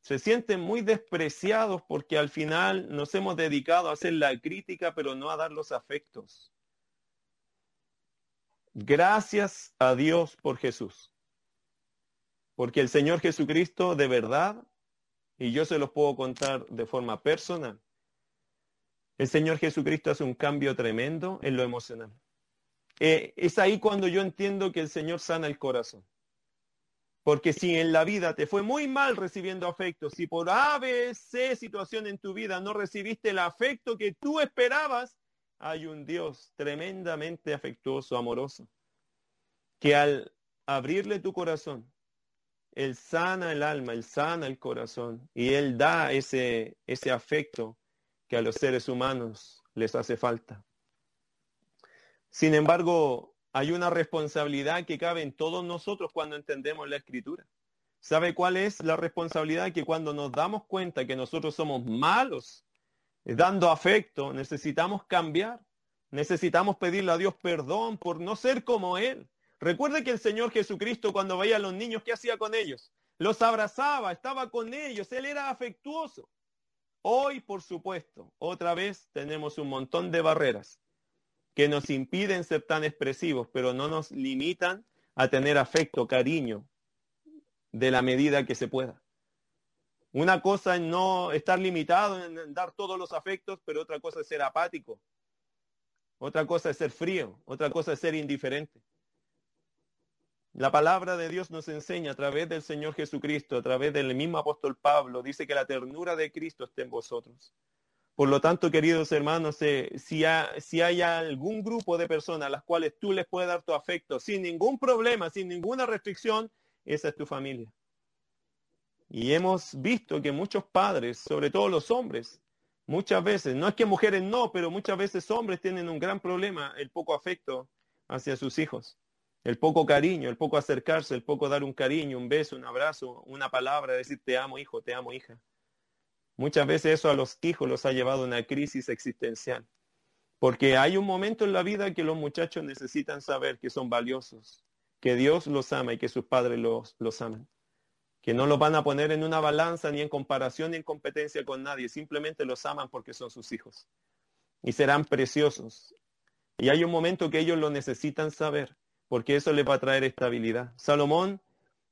Se sienten muy despreciados porque al final nos hemos dedicado a hacer la crítica, pero no a dar los afectos. Gracias a Dios por Jesús. Porque el Señor Jesucristo de verdad, y yo se los puedo contar de forma personal, el Señor Jesucristo hace un cambio tremendo en lo emocional. Eh, es ahí cuando yo entiendo que el Señor sana el corazón. Porque si en la vida te fue muy mal recibiendo afecto, si por A, B, situación en tu vida no recibiste el afecto que tú esperabas, hay un Dios tremendamente afectuoso, amoroso, que al abrirle tu corazón, Él sana el alma, Él sana el corazón y Él da ese, ese afecto que a los seres humanos les hace falta. Sin embargo, hay una responsabilidad que cabe en todos nosotros cuando entendemos la escritura. ¿Sabe cuál es la responsabilidad? Que cuando nos damos cuenta que nosotros somos malos, eh, dando afecto, necesitamos cambiar. Necesitamos pedirle a Dios perdón por no ser como Él. Recuerde que el Señor Jesucristo cuando veía a los niños, ¿qué hacía con ellos? Los abrazaba, estaba con ellos, Él era afectuoso. Hoy, por supuesto, otra vez tenemos un montón de barreras que nos impiden ser tan expresivos, pero no nos limitan a tener afecto, cariño, de la medida que se pueda. Una cosa es no estar limitado en dar todos los afectos, pero otra cosa es ser apático. Otra cosa es ser frío, otra cosa es ser indiferente. La palabra de Dios nos enseña a través del Señor Jesucristo, a través del mismo apóstol Pablo, dice que la ternura de Cristo esté en vosotros. Por lo tanto, queridos hermanos, eh, si, si hay algún grupo de personas a las cuales tú les puedes dar tu afecto sin ningún problema, sin ninguna restricción, esa es tu familia. Y hemos visto que muchos padres, sobre todo los hombres, muchas veces, no es que mujeres no, pero muchas veces hombres tienen un gran problema, el poco afecto hacia sus hijos, el poco cariño, el poco acercarse, el poco dar un cariño, un beso, un abrazo, una palabra, decir te amo hijo, te amo hija. Muchas veces eso a los hijos los ha llevado a una crisis existencial. Porque hay un momento en la vida que los muchachos necesitan saber que son valiosos, que Dios los ama y que sus padres los, los aman. Que no los van a poner en una balanza ni en comparación ni en competencia con nadie. Simplemente los aman porque son sus hijos. Y serán preciosos. Y hay un momento que ellos lo necesitan saber, porque eso les va a traer estabilidad. Salomón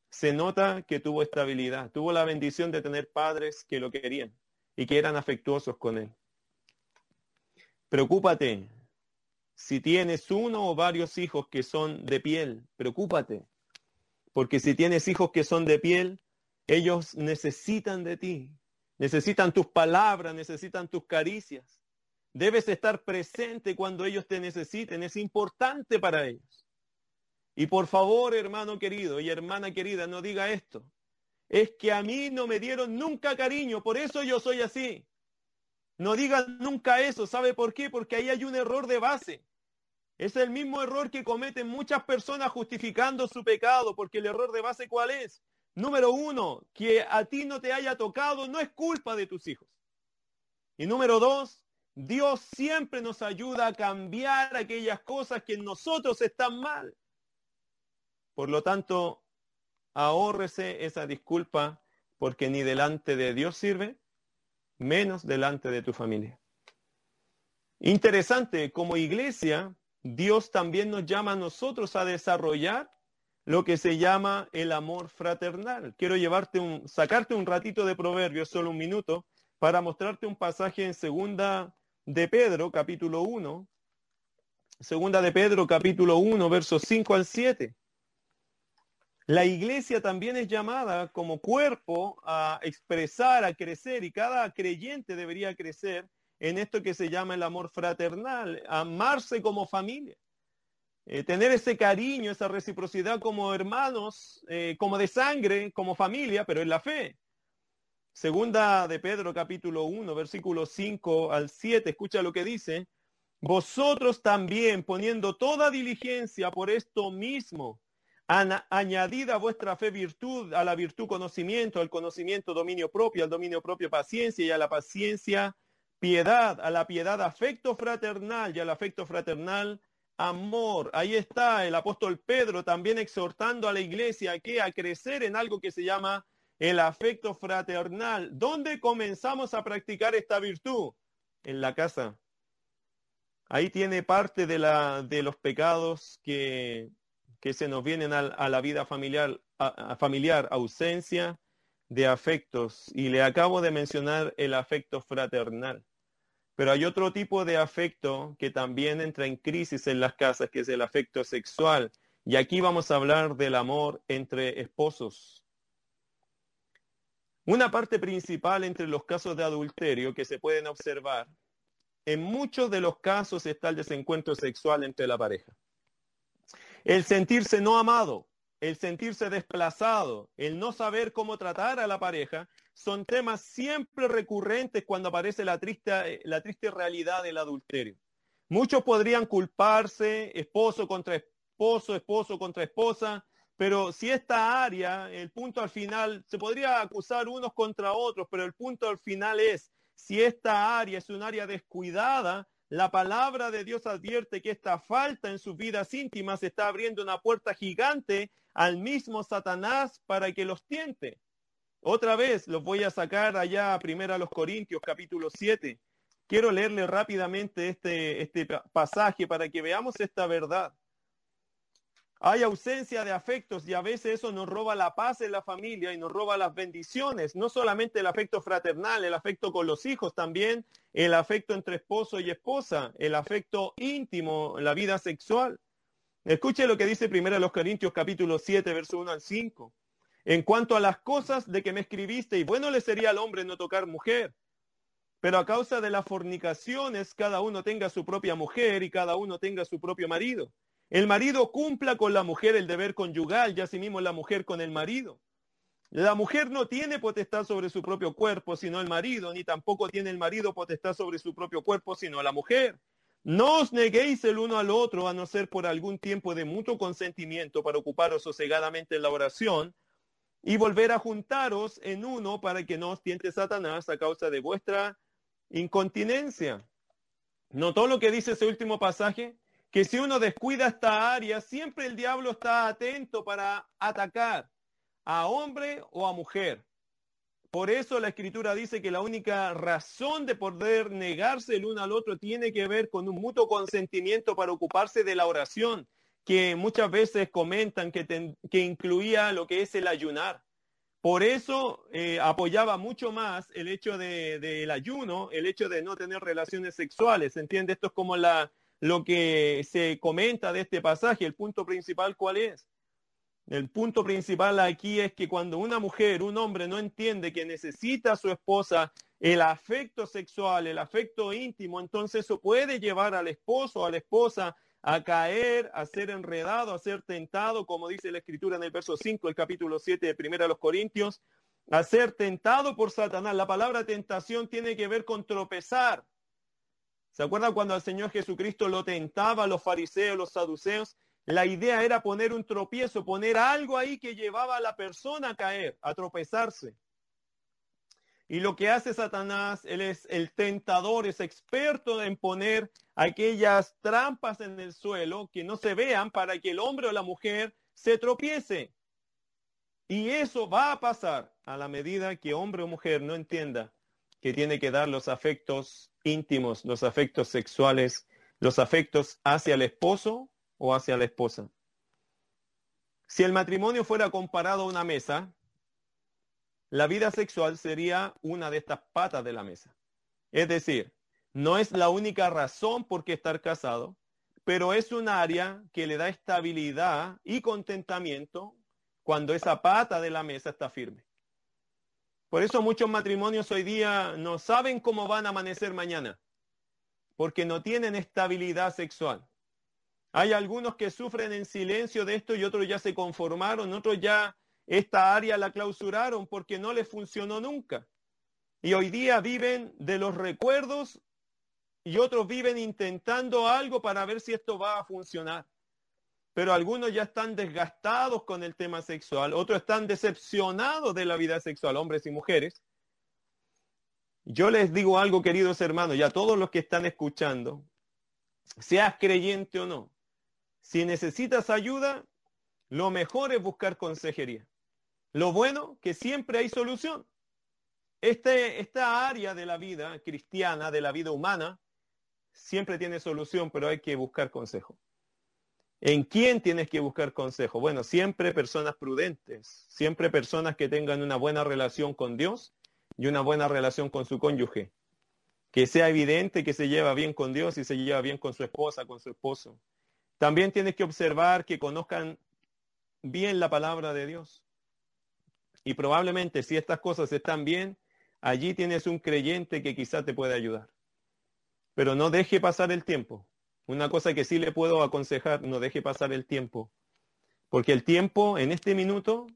se nota que tuvo estabilidad, tuvo la bendición de tener padres que lo querían y que eran afectuosos con él. Preocúpate si tienes uno o varios hijos que son de piel, preocúpate, porque si tienes hijos que son de piel, ellos necesitan de ti, necesitan tus palabras, necesitan tus caricias. Debes estar presente cuando ellos te necesiten, es importante para ellos. Y por favor, hermano querido y hermana querida, no diga esto. Es que a mí no me dieron nunca cariño, por eso yo soy así. No digan nunca eso. ¿Sabe por qué? Porque ahí hay un error de base. Es el mismo error que cometen muchas personas justificando su pecado, porque el error de base ¿cuál es? Número uno, que a ti no te haya tocado no es culpa de tus hijos. Y número dos, Dios siempre nos ayuda a cambiar aquellas cosas que en nosotros están mal. Por lo tanto, ahórrese esa disculpa porque ni delante de Dios sirve, menos delante de tu familia. Interesante, como iglesia, Dios también nos llama a nosotros a desarrollar lo que se llama el amor fraternal. Quiero llevarte un, sacarte un ratito de proverbios, solo un minuto, para mostrarte un pasaje en segunda de Pedro, capítulo 1. Segunda de Pedro, capítulo 1, versos 5 al 7. La iglesia también es llamada como cuerpo a expresar, a crecer, y cada creyente debería crecer en esto que se llama el amor fraternal, amarse como familia, eh, tener ese cariño, esa reciprocidad como hermanos, eh, como de sangre, como familia, pero en la fe. Segunda de Pedro capítulo 1, versículos 5 al 7, escucha lo que dice, vosotros también poniendo toda diligencia por esto mismo, añadida a vuestra fe virtud, a la virtud conocimiento, al conocimiento dominio propio, al dominio propio paciencia y a la paciencia piedad, a la piedad afecto fraternal y al afecto fraternal amor. Ahí está el apóstol Pedro también exhortando a la iglesia que a crecer en algo que se llama el afecto fraternal. ¿Dónde comenzamos a practicar esta virtud? En la casa. Ahí tiene parte de, la, de los pecados que que se nos vienen a, la vida familiar, familiar, ausencia de afectos. Y le acabo de mencionar el afecto fraternal. Pero hay otro tipo de afecto que también entra en crisis en las casas, que es el afecto sexual. Y aquí vamos a hablar del amor entre esposos. Una parte principal entre los casos de adulterio que se pueden observar, en muchos de los casos está el desencuentro sexual entre la pareja. El sentirse no amado, el sentirse desplazado, el no saber cómo tratar a la pareja, son temas siempre recurrentes cuando aparece la triste, la triste realidad del adulterio. Muchos podrían culparse, esposo contra esposo, esposo contra esposa, pero si esta área, el punto al final, se podría acusar unos contra otros, pero el punto al final es, si esta área es un área descuidada, la palabra de Dios advierte que esta falta en sus vidas íntimas está abriendo una puerta gigante al mismo Satanás para que los tiente. Otra vez los voy a sacar allá primero a los Corintios capítulo 7. Quiero leerle rápidamente este, este pasaje para que veamos esta verdad. Hay ausencia de afectos y a veces eso nos roba la paz en la familia y nos roba las bendiciones. No solamente el afecto fraternal, el afecto con los hijos, también el afecto entre esposo y esposa, el afecto íntimo, la vida sexual. Escuche lo que dice primero los Corintios capítulo 7, verso 1 al 5. En cuanto a las cosas de que me escribiste, y bueno le sería al hombre no tocar mujer, pero a causa de las fornicaciones cada uno tenga su propia mujer y cada uno tenga su propio marido el marido cumpla con la mujer el deber conyugal y asimismo la mujer con el marido. La mujer no tiene potestad sobre su propio cuerpo, sino el marido, ni tampoco tiene el marido potestad sobre su propio cuerpo, sino la mujer. No os neguéis el uno al otro, a no ser por algún tiempo de mutuo consentimiento para ocuparos sosegadamente en la oración y volver a juntaros en uno para que no os tiente Satanás a causa de vuestra incontinencia. ¿Notó lo que dice ese último pasaje? Que si uno descuida esta área, siempre el diablo está atento para atacar a hombre o a mujer. Por eso la escritura dice que la única razón de poder negarse el uno al otro tiene que ver con un mutuo consentimiento para ocuparse de la oración, que muchas veces comentan que, que incluía lo que es el ayunar. Por eso eh, apoyaba mucho más el hecho del de, ayuno, el hecho de no tener relaciones sexuales. ¿Entiende? Esto es como la, lo que se comenta de este pasaje. El punto principal, ¿cuál es? El punto principal aquí es que cuando una mujer, un hombre no entiende que necesita a su esposa el afecto sexual, el afecto íntimo, entonces eso puede llevar al esposo a la esposa a caer, a ser enredado, a ser tentado, como dice la escritura en el verso 5 del capítulo 7 de 1 los Corintios, a ser tentado por Satanás. La palabra tentación tiene que ver con tropezar, ¿Se acuerdan cuando el Señor Jesucristo lo tentaba a los fariseos, los saduceos? La idea era poner un tropiezo, poner algo ahí que llevaba a la persona a caer, a tropezarse. Y lo que hace Satanás, él es el tentador, es experto en poner aquellas trampas en el suelo que no se vean para que el hombre o la mujer se tropiece. Y eso va a pasar a la medida que hombre o mujer no entienda que tiene que dar los afectos íntimos, los afectos sexuales, los afectos hacia el esposo o hacia la esposa. Si el matrimonio fuera comparado a una mesa, la vida sexual sería una de estas patas de la mesa. Es decir, no es la única razón por qué estar casado, pero es un área que le da estabilidad y contentamiento cuando esa pata de la mesa está firme. Por eso muchos matrimonios hoy día no saben cómo van a amanecer mañana, porque no tienen estabilidad sexual. Hay algunos que sufren en silencio de esto y otros ya se conformaron, otros ya esta área la clausuraron porque no les funcionó nunca. Y hoy día viven de los recuerdos y otros viven intentando algo para ver si esto va a funcionar pero algunos ya están desgastados con el tema sexual, otros están decepcionados de la vida sexual, hombres y mujeres. Yo les digo algo, queridos hermanos, y a todos los que están escuchando, seas creyente o no, si necesitas ayuda, lo mejor es buscar consejería. Lo bueno, que siempre hay solución. Este, esta área de la vida cristiana, de la vida humana, siempre tiene solución, pero hay que buscar consejo. ¿En quién tienes que buscar consejo? Bueno, siempre personas prudentes, siempre personas que tengan una buena relación con Dios y una buena relación con su cónyuge. Que sea evidente que se lleva bien con Dios y se lleva bien con su esposa, con su esposo. También tienes que observar que conozcan bien la palabra de Dios. Y probablemente si estas cosas están bien, allí tienes un creyente que quizá te puede ayudar. Pero no deje pasar el tiempo. Una cosa que sí le puedo aconsejar, no deje pasar el tiempo. Porque el tiempo en este minuto,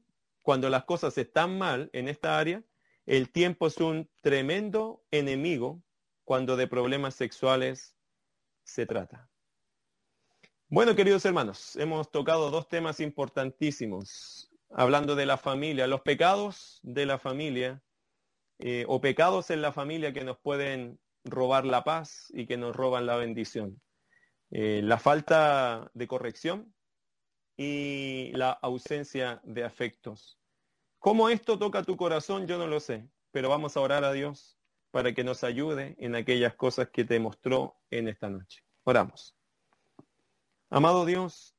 cuando las cosas están mal en esta área, el tiempo es un tremendo enemigo cuando de problemas sexuales se trata. Bueno, queridos hermanos, hemos tocado dos temas importantísimos, hablando de la familia, los pecados de la familia eh, o pecados en la familia que nos pueden robar la paz y que nos roban la bendición. Eh, la falta de corrección y la ausencia de afectos. ¿Cómo esto toca tu corazón? Yo no lo sé, pero vamos a orar a Dios para que nos ayude en aquellas cosas que te mostró en esta noche. Oramos. Amado Dios,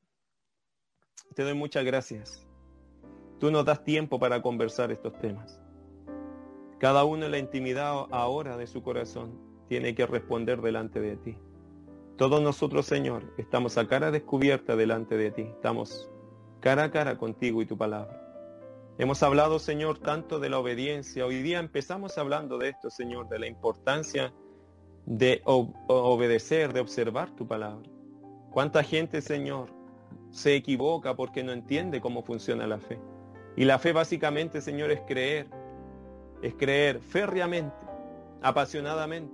te doy muchas gracias. Tú nos das tiempo para conversar estos temas. Cada uno en la intimidad ahora de su corazón tiene que responder delante de ti. Todos nosotros, Señor, estamos a cara descubierta delante de ti. Estamos cara a cara contigo y tu palabra. Hemos hablado, Señor, tanto de la obediencia. Hoy día empezamos hablando de esto, Señor, de la importancia de obedecer, de observar tu palabra. ¿Cuánta gente, Señor, se equivoca porque no entiende cómo funciona la fe? Y la fe básicamente, Señor, es creer. Es creer férreamente, apasionadamente,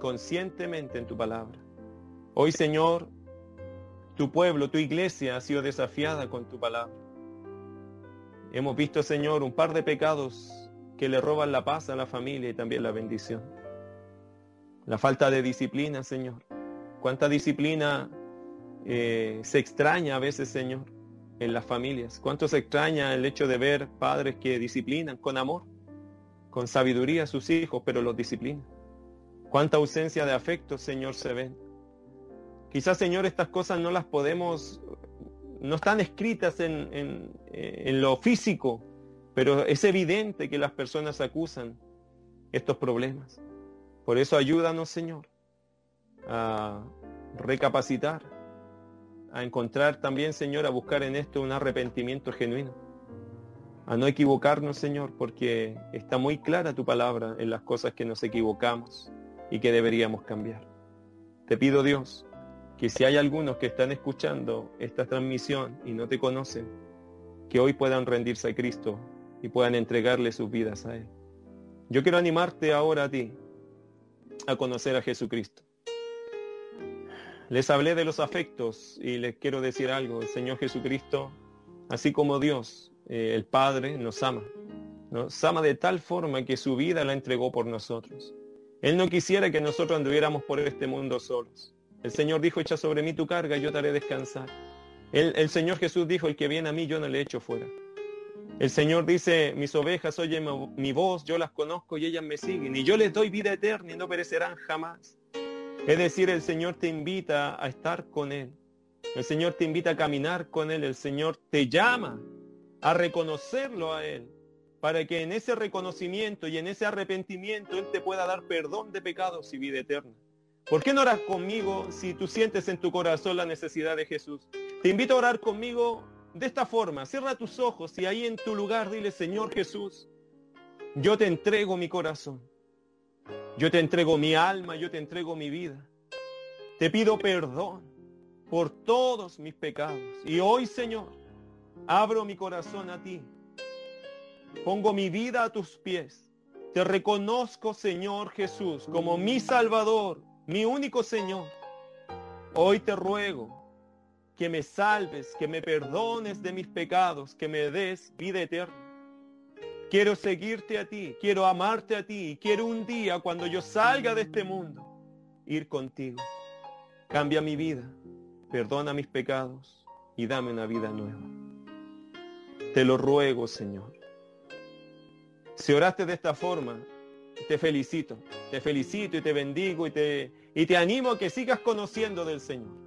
conscientemente en tu palabra. Hoy, Señor, tu pueblo, tu iglesia ha sido desafiada con tu palabra. Hemos visto, Señor, un par de pecados que le roban la paz a la familia y también la bendición. La falta de disciplina, Señor. Cuánta disciplina eh, se extraña a veces, Señor, en las familias. Cuánto se extraña el hecho de ver padres que disciplinan con amor, con sabiduría a sus hijos, pero los disciplinan. Cuánta ausencia de afecto, Señor, se ven. Quizás, Señor, estas cosas no las podemos, no están escritas en, en, en lo físico, pero es evidente que las personas acusan estos problemas. Por eso ayúdanos, Señor, a recapacitar, a encontrar también, Señor, a buscar en esto un arrepentimiento genuino. A no equivocarnos, Señor, porque está muy clara tu palabra en las cosas que nos equivocamos y que deberíamos cambiar. Te pido, Dios, que si hay algunos que están escuchando esta transmisión y no te conocen, que hoy puedan rendirse a Cristo y puedan entregarle sus vidas a Él. Yo quiero animarte ahora a ti a conocer a Jesucristo. Les hablé de los afectos y les quiero decir algo. El Señor Jesucristo, así como Dios, eh, el Padre, nos ama. Nos ama de tal forma que su vida la entregó por nosotros. Él no quisiera que nosotros anduviéramos por este mundo solos. El Señor dijo, echa sobre mí tu carga, yo te haré descansar. El, el Señor Jesús dijo, el que viene a mí, yo no le echo fuera. El Señor dice, mis ovejas oyen mi voz, yo las conozco y ellas me siguen, y yo les doy vida eterna y no perecerán jamás. Es decir, el Señor te invita a estar con Él. El Señor te invita a caminar con Él. El Señor te llama a reconocerlo a Él. Para que en ese reconocimiento y en ese arrepentimiento Él te pueda dar perdón de pecados y vida eterna. ¿Por qué no oras conmigo si tú sientes en tu corazón la necesidad de Jesús? Te invito a orar conmigo de esta forma. Cierra tus ojos y ahí en tu lugar dile, Señor Jesús, yo te entrego mi corazón. Yo te entrego mi alma, yo te entrego mi vida. Te pido perdón por todos mis pecados. Y hoy, Señor, abro mi corazón a ti. Pongo mi vida a tus pies. Te reconozco, Señor Jesús, como mi Salvador, mi único Señor. Hoy te ruego que me salves, que me perdones de mis pecados, que me des vida eterna. Quiero seguirte a ti, quiero amarte a ti y quiero un día cuando yo salga de este mundo ir contigo. Cambia mi vida, perdona mis pecados y dame una vida nueva. Te lo ruego, Señor. Si oraste de esta forma, te felicito, te felicito y te bendigo y te, y te animo a que sigas conociendo del Señor.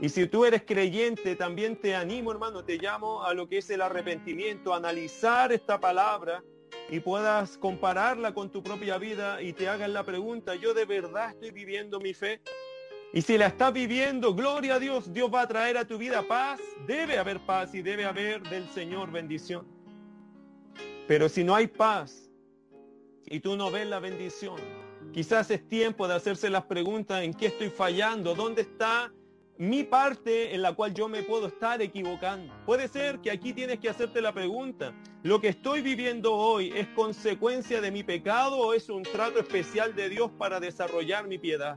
Y si tú eres creyente, también te animo, hermano, te llamo a lo que es el arrepentimiento, analizar esta palabra y puedas compararla con tu propia vida y te hagas la pregunta, ¿yo de verdad estoy viviendo mi fe? Y si la estás viviendo, gloria a Dios, Dios va a traer a tu vida paz. Debe haber paz y debe haber del Señor bendición. Pero si no hay paz y tú no ves la bendición, quizás es tiempo de hacerse las preguntas en qué estoy fallando, dónde está mi parte en la cual yo me puedo estar equivocando. Puede ser que aquí tienes que hacerte la pregunta, ¿lo que estoy viviendo hoy es consecuencia de mi pecado o es un trato especial de Dios para desarrollar mi piedad?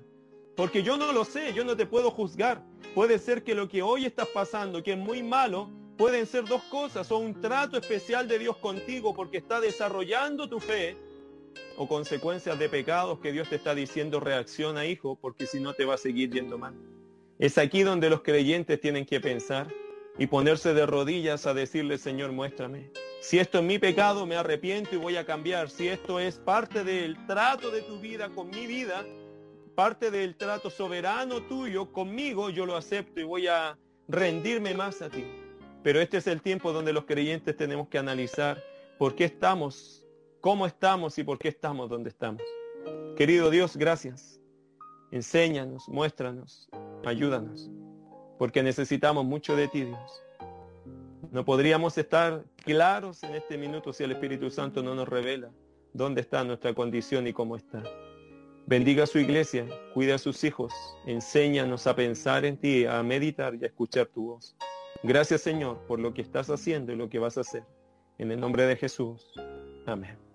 Porque yo no lo sé, yo no te puedo juzgar. Puede ser que lo que hoy estás pasando, que es muy malo, pueden ser dos cosas, o un trato especial de Dios contigo porque está desarrollando tu fe, o consecuencias de pecados que Dios te está diciendo reacciona, hijo, porque si no te va a seguir yendo mal. Es aquí donde los creyentes tienen que pensar y ponerse de rodillas a decirle, Señor, muéstrame. Si esto es mi pecado, me arrepiento y voy a cambiar. Si esto es parte del trato de tu vida con mi vida, parte del trato soberano tuyo conmigo, yo lo acepto y voy a rendirme más a ti. Pero este es el tiempo donde los creyentes tenemos que analizar por qué estamos, cómo estamos y por qué estamos donde estamos. Querido Dios, gracias. Enséñanos, muéstranos, ayúdanos, porque necesitamos mucho de ti, Dios. No podríamos estar claros en este minuto si el Espíritu Santo no nos revela dónde está nuestra condición y cómo está. Bendiga a su iglesia, cuida a sus hijos, enséñanos a pensar en ti, a meditar y a escuchar tu voz. Gracias Señor por lo que estás haciendo y lo que vas a hacer. En el nombre de Jesús. Amén.